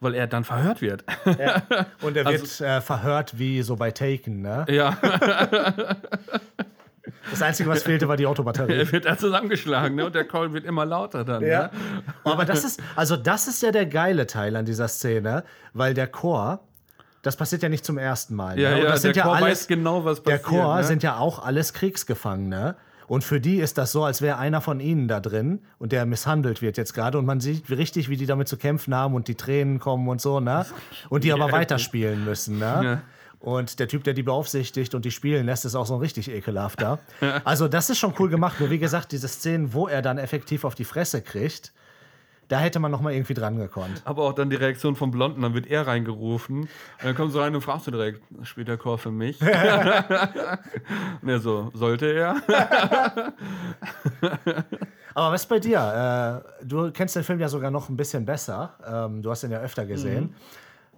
C: weil er dann verhört wird.
D: Und er
C: Also-
D: wird äh, verhört wie so bei Taken, ne?
C: ja,
D: Das Einzige, was fehlte, war die Autobatterie.
C: er wird dann zusammengeschlagen ne? und der Chor wird immer lauter dann.
D: Ja.
C: Ne?
D: Aber das ist, also das ist ja der geile Teil an dieser Szene, weil der Chor, das passiert ja nicht zum ersten Mal.
C: Ja,
D: ne?
C: Ja,
D: das
C: der
D: sind
C: Chor
D: ja
C: weiß genau, was
D: Der
C: passiert,
D: Chor
C: ne?
D: sind ja auch alles Kriegsgefangene. Und für die ist das so, als wäre einer von ihnen da drin und der misshandelt wird jetzt gerade. Und man sieht richtig, wie die damit zu kämpfen haben und die Tränen kommen und so, ne? Und die aber weiterspielen müssen, ne?
C: Ja.
D: Und der Typ, der die beaufsichtigt und die spielen lässt, ist auch so ein richtig ekelhafter. Also, das ist schon cool gemacht. Nur wie gesagt, diese Szenen, wo er dann effektiv auf die Fresse kriegt, da hätte man noch mal irgendwie dran gekonnt.
C: Aber auch dann die Reaktion vom Blonden, dann wird er reingerufen. Und dann kommst du rein und fragst du direkt, spielt der Chor für mich? und er so, sollte er?
D: Aber was ist bei dir? Äh, du kennst den Film ja sogar noch ein bisschen besser. Ähm, du hast ihn ja öfter gesehen.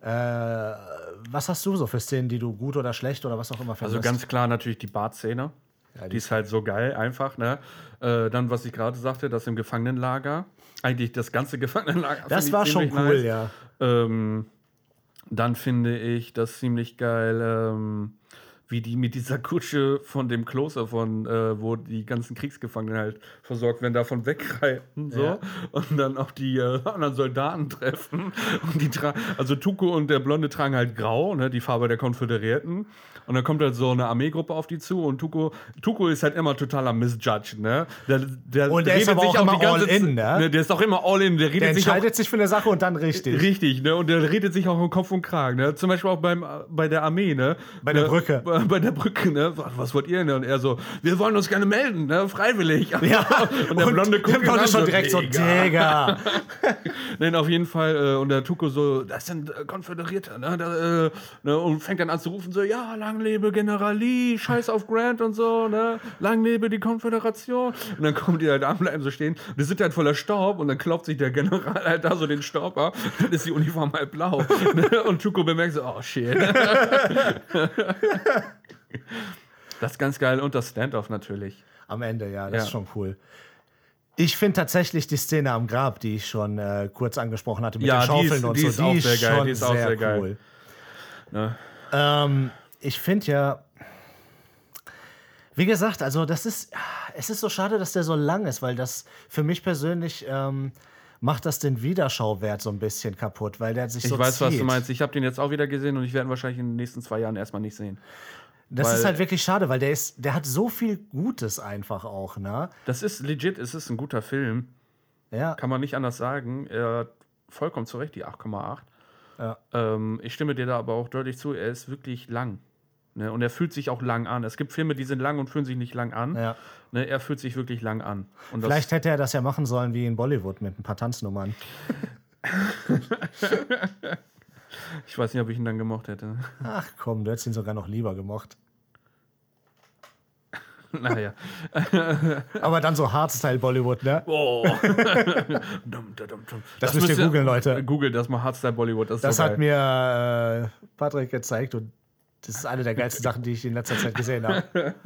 C: Mhm.
D: Äh, was hast du so für Szenen, die du gut oder schlecht oder was auch immer findest?
C: Also ganz klar natürlich die Bartszene.
D: die
C: die ist halt so geil, einfach. Ne? Äh, dann, was ich gerade sagte, das im Gefangenenlager. Eigentlich das ganze Gefangenenlager.
D: das war schon cool,
C: nice.
D: ja.
C: Ähm, dann finde ich das ziemlich geil, ähm, wie die mit dieser Kutsche von dem Kloster, von äh, wo die ganzen Kriegsgefangenen halt versorgt werden, davon wegreiten so
D: Ja.
C: und dann auch die äh, anderen Soldaten treffen und die also Tuko und der Blonde tragen halt grau, ne, die Farbe der Konföderierten und dann kommt halt so eine Armeegruppe auf die zu und Tuko Tuko ist halt immer totaler Misjudge, ne? Der, der
D: Und der ist aber auch immer all in, ne?
C: ne? Der ist auch immer all in, der redet
D: Der
C: sich auch
D: entscheidet sich für eine Sache und dann richtig.
C: Richtig, ne? Und der redet sich auch um Kopf und Kragen, ne? Zum Beispiel auch beim, äh, bei der Armee, ne?
D: Bei der
C: ne?
D: Brücke.
C: bei der Brücke, ne? Was, wollt ihr denn? Und er so, wir wollen uns gerne melden, ne? Freiwillig.
D: Ja,
C: und der Blonde guckt
D: der
C: ihn
D: Blonde
C: an,
D: schon direkt so,
C: Digga.
D: Digga.
C: Nein, auf jeden Fall. Äh, und der Tuko so, das sind äh, Konföderierte, ne? Da, äh, ne? Und fängt dann an zu rufen, so, ja, lang lebe General Lee, scheiß auf Grant und so, ne? Lang lebe die Konföderation. Und dann kommen die halt an, bleiben so stehen. Und die sind halt voller Staub und dann klopft sich der General halt da so den Staub ab. Dann ist die Uniform halt blau. ne? Und Tuko bemerkt so, oh shit. das ist ganz geil. Und das Standoff natürlich.
D: Am Ende, ja, das
C: Ja.
D: ist schon cool. Ich finde tatsächlich die Szene am Grab, die ich schon äh, kurz angesprochen hatte, mit
C: Ja,
D: den
C: die
D: Schaufeln
C: ist-
D: und
C: die
D: so,
C: ist auch sehr geil,
D: schon
C: die ist auch sehr geil.
D: cool.
C: Ne?
D: Ähm, ich finde ja, wie gesagt, also das ist, es ist so schade, dass der so lang ist, weil das für mich persönlich ähm, macht das den Wiederschauwert so ein bisschen kaputt, weil der sich
C: Ich
D: so
C: weiß,
D: zieht.
C: was du meinst. Ich habe den jetzt auch wieder gesehen und ich werde ihn wahrscheinlich in den nächsten zwei Jahren erstmal nicht sehen.
D: Das
C: weil-
D: ist halt wirklich schade, weil der ist, der hat so viel Gutes einfach auch, ne?
C: Das ist legit, es ist ein guter Film.
D: Ja,
C: Kann man nicht anders sagen. Er hat vollkommen zu Recht die 8,8.
D: Ja.
C: Ähm, ich stimme dir da aber auch deutlich zu, er ist wirklich lang. Ne? Und er fühlt sich auch lang an. Es gibt Filme, die sind lang und fühlen sich nicht lang an.
D: ja.
C: Ne? Er fühlt sich wirklich lang an. Und das,
D: Vielleicht hätte er das ja machen sollen wie in Bollywood mit ein paar Tanznummern.
C: ich weiß nicht, ob ich ihn dann gemocht hätte.
D: Ach komm, du hättest ihn sogar noch lieber gemocht.
C: naja.
D: Aber dann so Hardstyle-Bollywood, ne?
C: Oh. Dum.
D: Das müsst ihr googeln, Leute.
C: Google das mal Hardstyle Bollywood. Das,
D: Das hat mir äh, Patrick gezeigt und das ist eine der geilsten Sachen, die ich in letzter Zeit gesehen habe.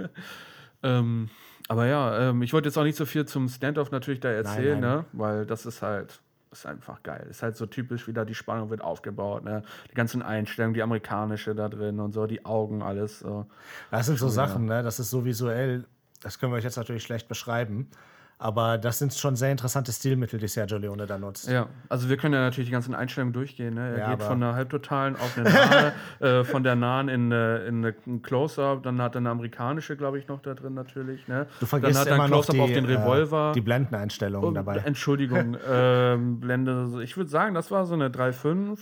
C: Ähm, aber ja, ähm, ich wollte jetzt auch nicht so viel zum Standoff natürlich da erzählen,
D: nein.
C: Ne? weil das ist halt ist einfach geil. Ist halt so typisch, wie da die Spannung wird aufgebaut. Ne? Die ganzen Einstellungen, die amerikanische da drin und so, die Augen, alles. So.
D: Das sind so Sachen, ne? Das ist so visuell, das können wir euch jetzt natürlich schlecht beschreiben. Aber das sind schon sehr interessante Stilmittel, die Sergio Leone da nutzt.
C: Ja, also wir können ja natürlich die ganzen Einstellungen durchgehen. Ne? Er
D: Ja,
C: geht von einer halbtotalen auf eine nahe, äh, von der nahen in, in ein Close-Up, dann hat er eine amerikanische, glaube ich, noch da drin natürlich. Ne?
D: Du vergisst
C: dann hat er
D: immer
C: ein
D: noch
C: Close-Up
D: die,
C: auf den Revolver.
D: äh, die Blendeneinstellungen
C: Oh,
D: dabei.
C: Entschuldigung, ähm, Blende. Ich würde sagen, das war so eine 3,5.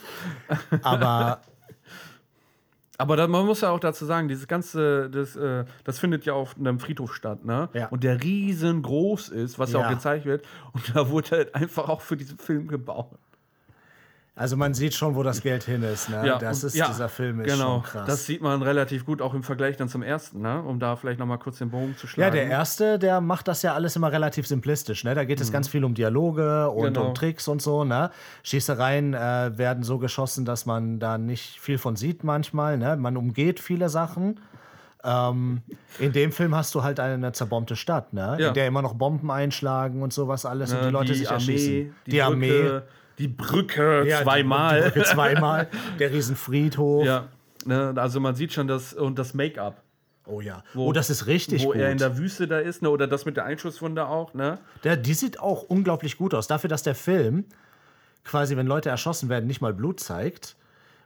D: Aber
C: Aber da, man muss ja auch dazu sagen, dieses ganze, das, äh, das findet ja auf einem Friedhof statt, ne?
D: Ja.
C: Und der riesengroß ist, was ja.
D: Ja.
C: auch gezeigt wird. Und da wurde halt einfach auch für diesen Film gebaut.
D: Also man sieht schon, wo das Geld hin ist. Ne? das
C: und-
D: ist,
C: ja,
D: dieser Film ist
C: genau,
D: schon krass.
C: Das sieht man relativ gut auch im Vergleich dann zum ersten, ne? Um da vielleicht nochmal kurz den Bogen zu
D: Ja,
C: schlagen.
D: der erste, der macht das ja alles immer relativ simplistisch. Ne? Da geht es ganz viel um Dialoge und
C: Mhm. Genau.
D: um Tricks und so. Ne? Schießereien äh, werden so geschossen, dass man da nicht viel von sieht manchmal. Ne? Man umgeht viele Sachen. Ähm, in dem Film hast du halt eine zerbombte Stadt, ne?
C: Ja.
D: in der immer noch Bomben einschlagen und sowas alles und
C: Ne,
D: die Leute sich erschießen. Die, Armee,
C: Die Brücke
D: ja, die-
C: zweimal.
D: Die Brücke zweimal. der Riesenfriedhof.
C: ja. Ne? Also man sieht schon das und das Make-up.
D: Oh ja.
C: Wo-
D: oh, das ist richtig
C: wo
D: gut.
C: er in der Wüste da ist, ne? Oder das mit der Einschusswunde auch, ne?
D: Der, die sieht auch unglaublich gut aus. Dafür, dass der Film quasi, wenn Leute erschossen werden, nicht mal Blut zeigt.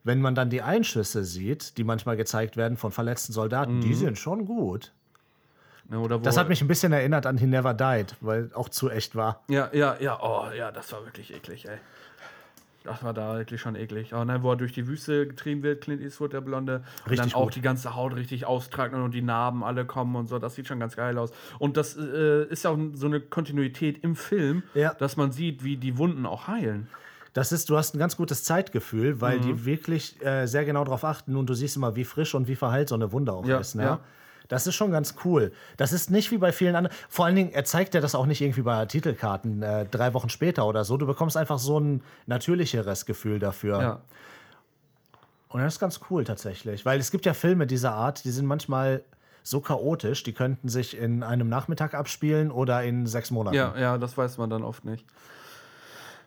D: Wenn man dann die Einschüsse sieht, die manchmal gezeigt werden von verletzten Soldaten, die sind schon gut.
C: Ne? Oder
D: Das hat mich ein bisschen erinnert an He Never Died, weil auch zu echt war.
C: Ja, ja, ja, oh, ja, das war wirklich eklig, ey. Das war da wirklich schon eklig. Oh nein, wo er durch die Wüste getrieben wird, Clint Eastwood, der Blonde. Und
D: Richtig
C: dann auch
D: gut.
C: die ganze Haut richtig austrocknen und die Narben alle kommen und so. Das sieht schon ganz geil aus. Und das äh, ist auch so eine Kontinuität im Film,
D: Ja.
C: dass man sieht, wie die Wunden auch heilen.
D: Das ist, du hast ein ganz gutes Zeitgefühl, weil
C: Mhm.
D: die wirklich äh, sehr genau darauf achten und du siehst immer, wie frisch und wie verheilt so eine Wunde auch
C: Ja,
D: ist. Ne?
C: ja.
D: Das ist schon ganz cool. Das ist nicht wie bei vielen anderen. Vor allen Dingen, er zeigt ja das auch nicht irgendwie bei Titelkarten äh, drei Wochen später oder so. Du bekommst einfach so ein natürlicheres Gefühl dafür.
C: Ja.
D: Und das ist ganz cool tatsächlich, weil es gibt ja Filme dieser Art, die sind manchmal so chaotisch, die könnten sich in einem Nachmittag abspielen oder in sechs Monaten.
C: Ja, ja, das weiß man dann oft nicht.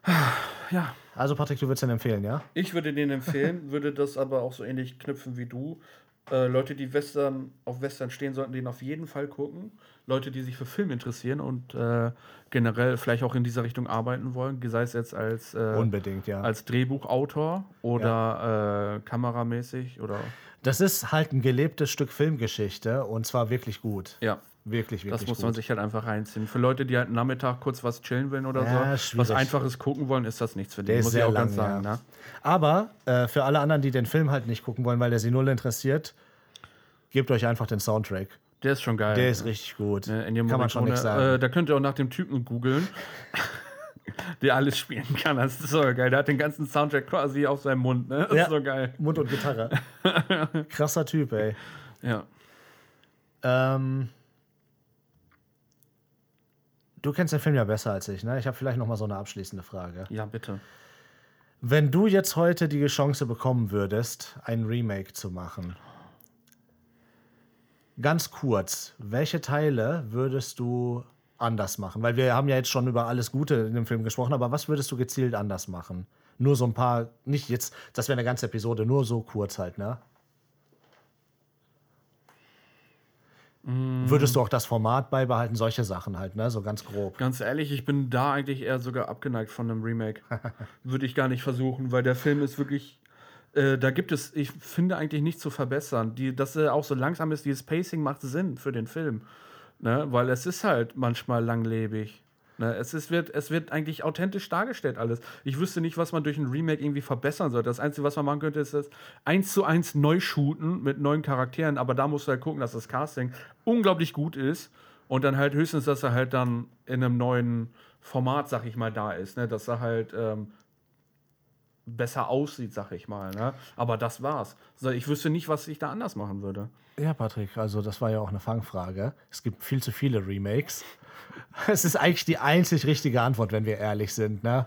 C: Ja,
D: Also Patrick, du würdest den empfehlen, ja?
C: Ich würde den empfehlen, würde das aber auch so ähnlich knüpfen wie du. Äh, Leute, die Western auf Western stehen, sollten den auf jeden Fall gucken. Leute, die sich für Film interessieren und äh, generell vielleicht auch in dieser Richtung arbeiten wollen, sei es jetzt als, äh,
D: Unbedingt, ja.
C: als Drehbuchautor oder äh, kameramäßig oder
D: Das ist halt ein gelebtes Stück Filmgeschichte und zwar wirklich gut.
C: ja.
D: Wirklich, wirklich
C: Das muss
D: gut.
C: man sich halt einfach reinziehen. Für Leute, die halt am Nachmittag kurz was chillen wollen oder
D: Ja,
C: so,
D: schwierig.
C: was Einfaches gucken wollen, ist das nichts für die.
D: Der
C: muss ich auch
D: lang,
C: ganz sagen.
D: ja.
C: Ne?
D: Aber äh, für alle anderen, die den Film halt nicht gucken wollen, weil der sie null interessiert, gebt euch einfach den Soundtrack.
C: Der ist schon geil.
D: Der ist richtig gut.
C: Ne, Ennio
D: Kann man schon
C: Morricone,
D: nicht sagen.
C: Äh, da könnt ihr auch nach dem Typen googeln, der alles spielen kann. Das ist so geil. Der hat den ganzen Soundtrack quasi auf seinem Mund. Ne? Das
D: Ja.
C: ist so geil.
D: Mund und Gitarre. Krasser Typ, ey.
C: Ja.
D: Ähm, du kennst den Film ja besser als ich, ne? Ich habe vielleicht noch mal so eine abschließende Frage.
C: ja, bitte.
D: Wenn du jetzt heute die Chance bekommen würdest, ein Remake zu machen, ganz kurz, welche Teile würdest du anders machen? Weil wir haben ja jetzt schon über alles Gute in dem Film gesprochen, aber was würdest du gezielt anders machen? Nur so ein paar, nicht jetzt, das wäre eine ganze Episode, nur so kurz halt, ne? Würdest du auch das Format beibehalten? Solche Sachen halt, ne? So ganz grob.
C: Ganz ehrlich, ich bin da eigentlich eher sogar abgeneigt von einem Remake. Würde ich gar nicht versuchen, weil der Film ist wirklich. Äh, da gibt es, ich finde eigentlich nichts zu verbessern. Die, dass er auch so langsam ist, dieses Pacing macht Sinn für den Film. Ne? Weil es ist halt manchmal langlebig. Ne? Es, ist, wird, es wird eigentlich authentisch dargestellt alles. Ich wüsste nicht, was man durch ein Remake irgendwie verbessern sollte. Das Einzige, was man machen könnte, ist das eins zu eins neu shooten mit neuen Charakteren. Aber da musst du halt gucken, dass das Casting unglaublich gut ist. Und dann halt höchstens, dass er halt dann in einem neuen Format, sag ich mal, da ist. Ne? Dass er halt ähm, besser aussieht, sag ich mal. Ne? Aber das war's. Also ich wüsste nicht, was ich da anders machen würde.
D: Ja, Patrick, also das war ja auch eine Fangfrage. Es gibt viel zu viele Remakes. Es ist eigentlich die einzig richtige Antwort, wenn wir ehrlich sind, ne?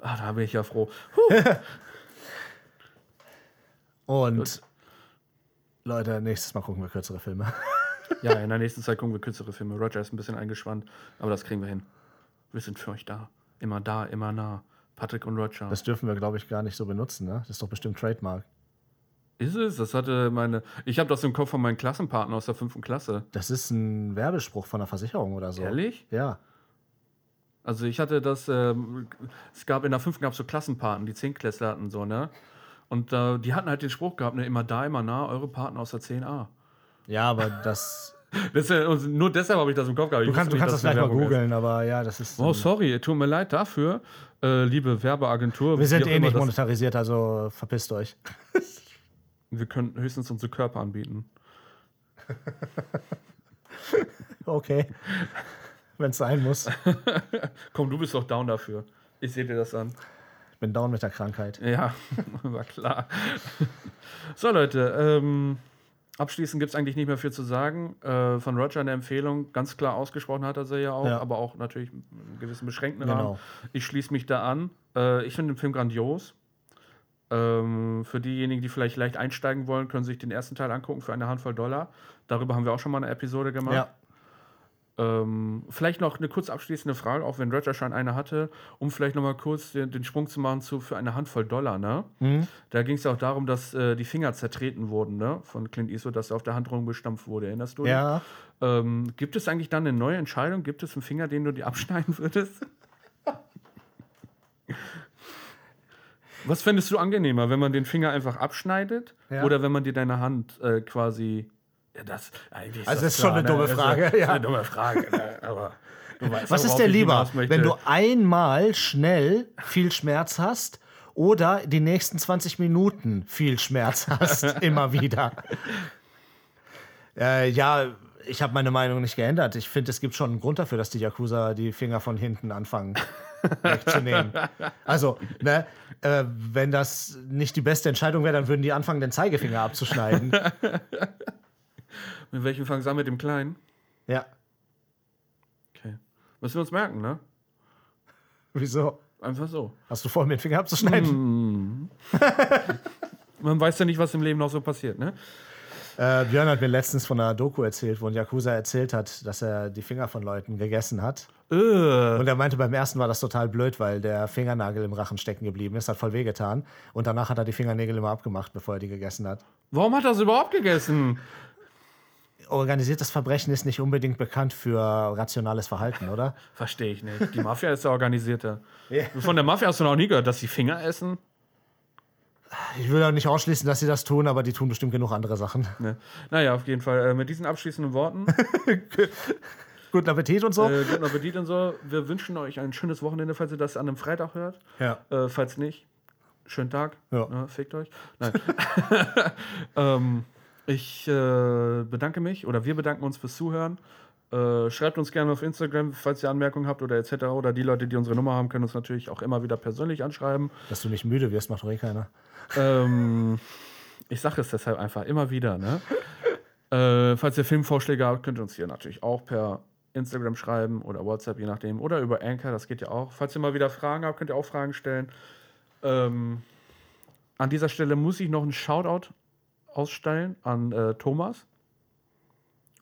C: Ah, da bin ich ja froh.
D: Und Leute, nächstes Mal gucken wir kürzere Filme.
C: Ja, in der nächsten Zeit gucken wir kürzere Filme. Roger ist ein bisschen eingespannt, aber das kriegen wir hin. Wir sind für euch da. Immer da, immer nah. Patrick und Roger.
D: Das dürfen wir, glaube ich, gar nicht so benutzen, ne? Das ist doch bestimmt Trademark.
C: Ist es? Das hatte meine. Ich habe das im Kopf von meinem Klassenpartner aus der fünften Klasse.
D: Das ist ein Werbespruch von einer Versicherung oder so.
C: Ehrlich?
D: Ja.
C: Also ich hatte das, ähm, es gab in der fünften gab es so Klassenpaten, die Zehntklässler hatten so, ne? Und äh, die hatten halt den Spruch gehabt, ne, immer da, immer nah, eure Partner aus der 10a.
D: Ja, aber das.
C: Das, ist nur deshalb habe ich das im Kopf gehabt. Ich
D: Du kannst,
C: wusste
D: du kannst das
C: nicht,
D: gleich
C: dass
D: mal
C: ist.
D: googeln, aber ja, das ist.
C: Oh, sorry, tut mir leid dafür, äh, liebe Werbeagentur.
D: wir sind eh nicht monetarisiert, also verpisst euch.
C: Wir können höchstens unsere Körper anbieten.
D: Okay. Wenn es sein muss.
C: Komm, du bist doch down dafür. Ich sehe dir das an.
D: Ich bin down mit der Krankheit.
C: Ja, war klar. So, Leute, ähm, abschließend gibt es eigentlich nicht mehr viel zu sagen. Äh, von Roger eine Empfehlung, ganz klar ausgesprochen hat er sie ja auch,
D: Ja.
C: aber auch natürlich einen gewissen beschränkten
D: Genau.
C: Rahmen. Ich schließe mich da an. Äh, ich finde den Film grandios. Ähm, für diejenigen, die vielleicht leicht einsteigen wollen, können sich den ersten Teil angucken für eine Handvoll Dollar. Darüber haben wir auch schon mal eine Episode gemacht.
D: Ja.
C: Ähm, vielleicht noch eine kurz abschließende Frage, auch wenn Roger schon eine hatte, um vielleicht noch mal kurz den, den Sprung zu machen zu für eine Handvoll Dollar. Ne?
D: Mhm.
C: Da ging es ja auch darum, dass äh, die Finger zertreten wurden ne? von Clint Eastwood, dass er auf der Hand rumgestampft wurde. Erinnerst du dich?
D: Ja.
C: Ähm, gibt es eigentlich dann eine neue Entscheidung? Gibt es einen Finger, den du dir abschneiden würdest? Was fändest du angenehmer, wenn man den Finger einfach abschneidet
D: Ja.
C: oder wenn man dir deine Hand äh, quasi. Ja, das, eigentlich
D: Also
C: das
D: ist schon eine dumme
C: ist
D: Frage,
C: das ist eine dumme Frage, ne? aber
D: Was ist dir lieber, wenn du einmal schnell viel Schmerz hast oder die nächsten 20 Minuten viel Schmerz hast, immer wieder? Äh, ja, ich habe meine Meinung nicht geändert. Ich finde, es gibt schon einen Grund dafür, dass die Yakuza die Finger von hinten anfangen wegzunehmen. Also, ne, äh, wenn das nicht die beste Entscheidung wäre, dann würden die anfangen, den Zeigefinger abzuschneiden.
C: Mit welchem fangen sie an mit dem Kleinen?
D: ja,
C: Okay. Müssen wir uns merken, ne?
D: wieso?
C: Einfach so.
D: Hast du vor, mir den Finger abzuschneiden?
C: Man weiß ja nicht, was im Leben noch so passiert, ne?
D: Äh, Björn hat mir letztens von einer Doku erzählt, wo ein Yakuza erzählt hat, dass er die Finger von Leuten gegessen hat.
C: Äh,
D: Und er meinte, beim ersten war das total blöd, weil der Fingernagel im Rachen stecken geblieben ist, hat voll wehgetan. Und danach hat er die Fingernägel immer abgemacht, bevor er die gegessen hat.
C: warum hat er es überhaupt gegessen?
D: Organisiertes Verbrechen ist nicht unbedingt bekannt für rationales Verhalten, oder?
C: Verstehe ich nicht. Die Mafia ist der Organisierte.
D: Ja.
C: Von der Mafia hast du noch nie gehört, dass sie Finger essen?
D: Ich will auch nicht ausschließen, dass sie das tun, aber die tun bestimmt genug andere Sachen.
C: Ne. Naja, auf jeden Fall. Äh, mit diesen abschließenden Worten,
D: Guten Appetit und so.
C: äh, guten Appetit und so. Wir wünschen euch ein schönes Wochenende, falls ihr das an einem Freitag hört.
D: ja.
C: Äh, falls nicht, schönen Tag.
D: Ja.
C: Ne, fickt euch. Nein. ähm, Ich äh, bedanke mich oder wir bedanken uns fürs Zuhören. Äh, schreibt uns gerne auf Instagram, falls ihr Anmerkungen habt oder etc. Oder die Leute, die unsere Nummer haben, können uns natürlich auch immer wieder persönlich anschreiben.
D: Dass du nicht müde wirst, macht doch eh keiner.
C: Ähm, ich sage es deshalb einfach immer wieder. Ne? äh, falls ihr Filmvorschläge habt, könnt ihr uns hier natürlich auch per Instagram schreiben oder WhatsApp, je nachdem. Oder über Anchor, das geht ja auch. Falls ihr mal wieder Fragen habt, könnt ihr auch Fragen stellen. Ähm, an dieser Stelle muss ich noch einen Shoutout ausstellen an äh, Thomas.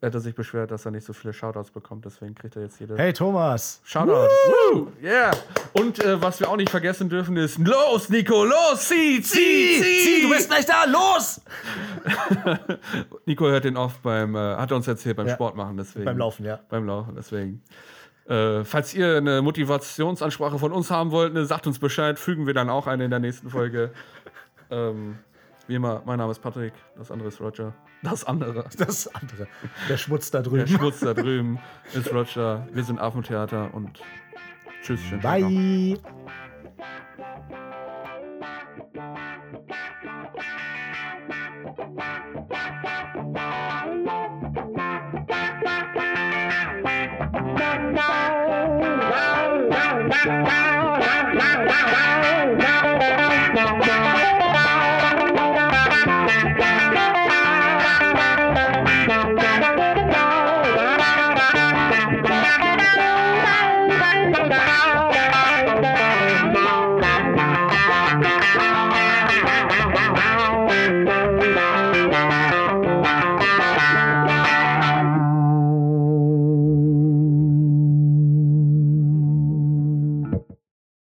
C: Er sich beschwert, dass er nicht so viele Shoutouts bekommt, deswegen kriegt er jetzt jede
D: Hey Thomas!
C: Shoutout. Woo! Yeah! Und äh, was wir auch nicht vergessen dürfen ist: Los, Nico, los, zieh, zieh, zieh!
D: du bist gleich da, los!
C: Nico hört den oft beim, äh, hat er uns erzählt, beim
D: Ja.
C: Sport machen, deswegen.
D: Beim Laufen, ja.
C: Beim Laufen, deswegen. Äh, falls ihr eine Motivationsansprache von uns haben wollt, ne, sagt uns Bescheid, fügen wir dann auch eine in der nächsten Folge. ähm, wie immer, mein Name ist Patrick, das andere ist Roger. Das andere.
D: Das andere. Der Schmutz da
C: Der
D: drüben.
C: Schmutz da drüben ist Roger. Wir sind Affentheater und tschüss.
D: Bye!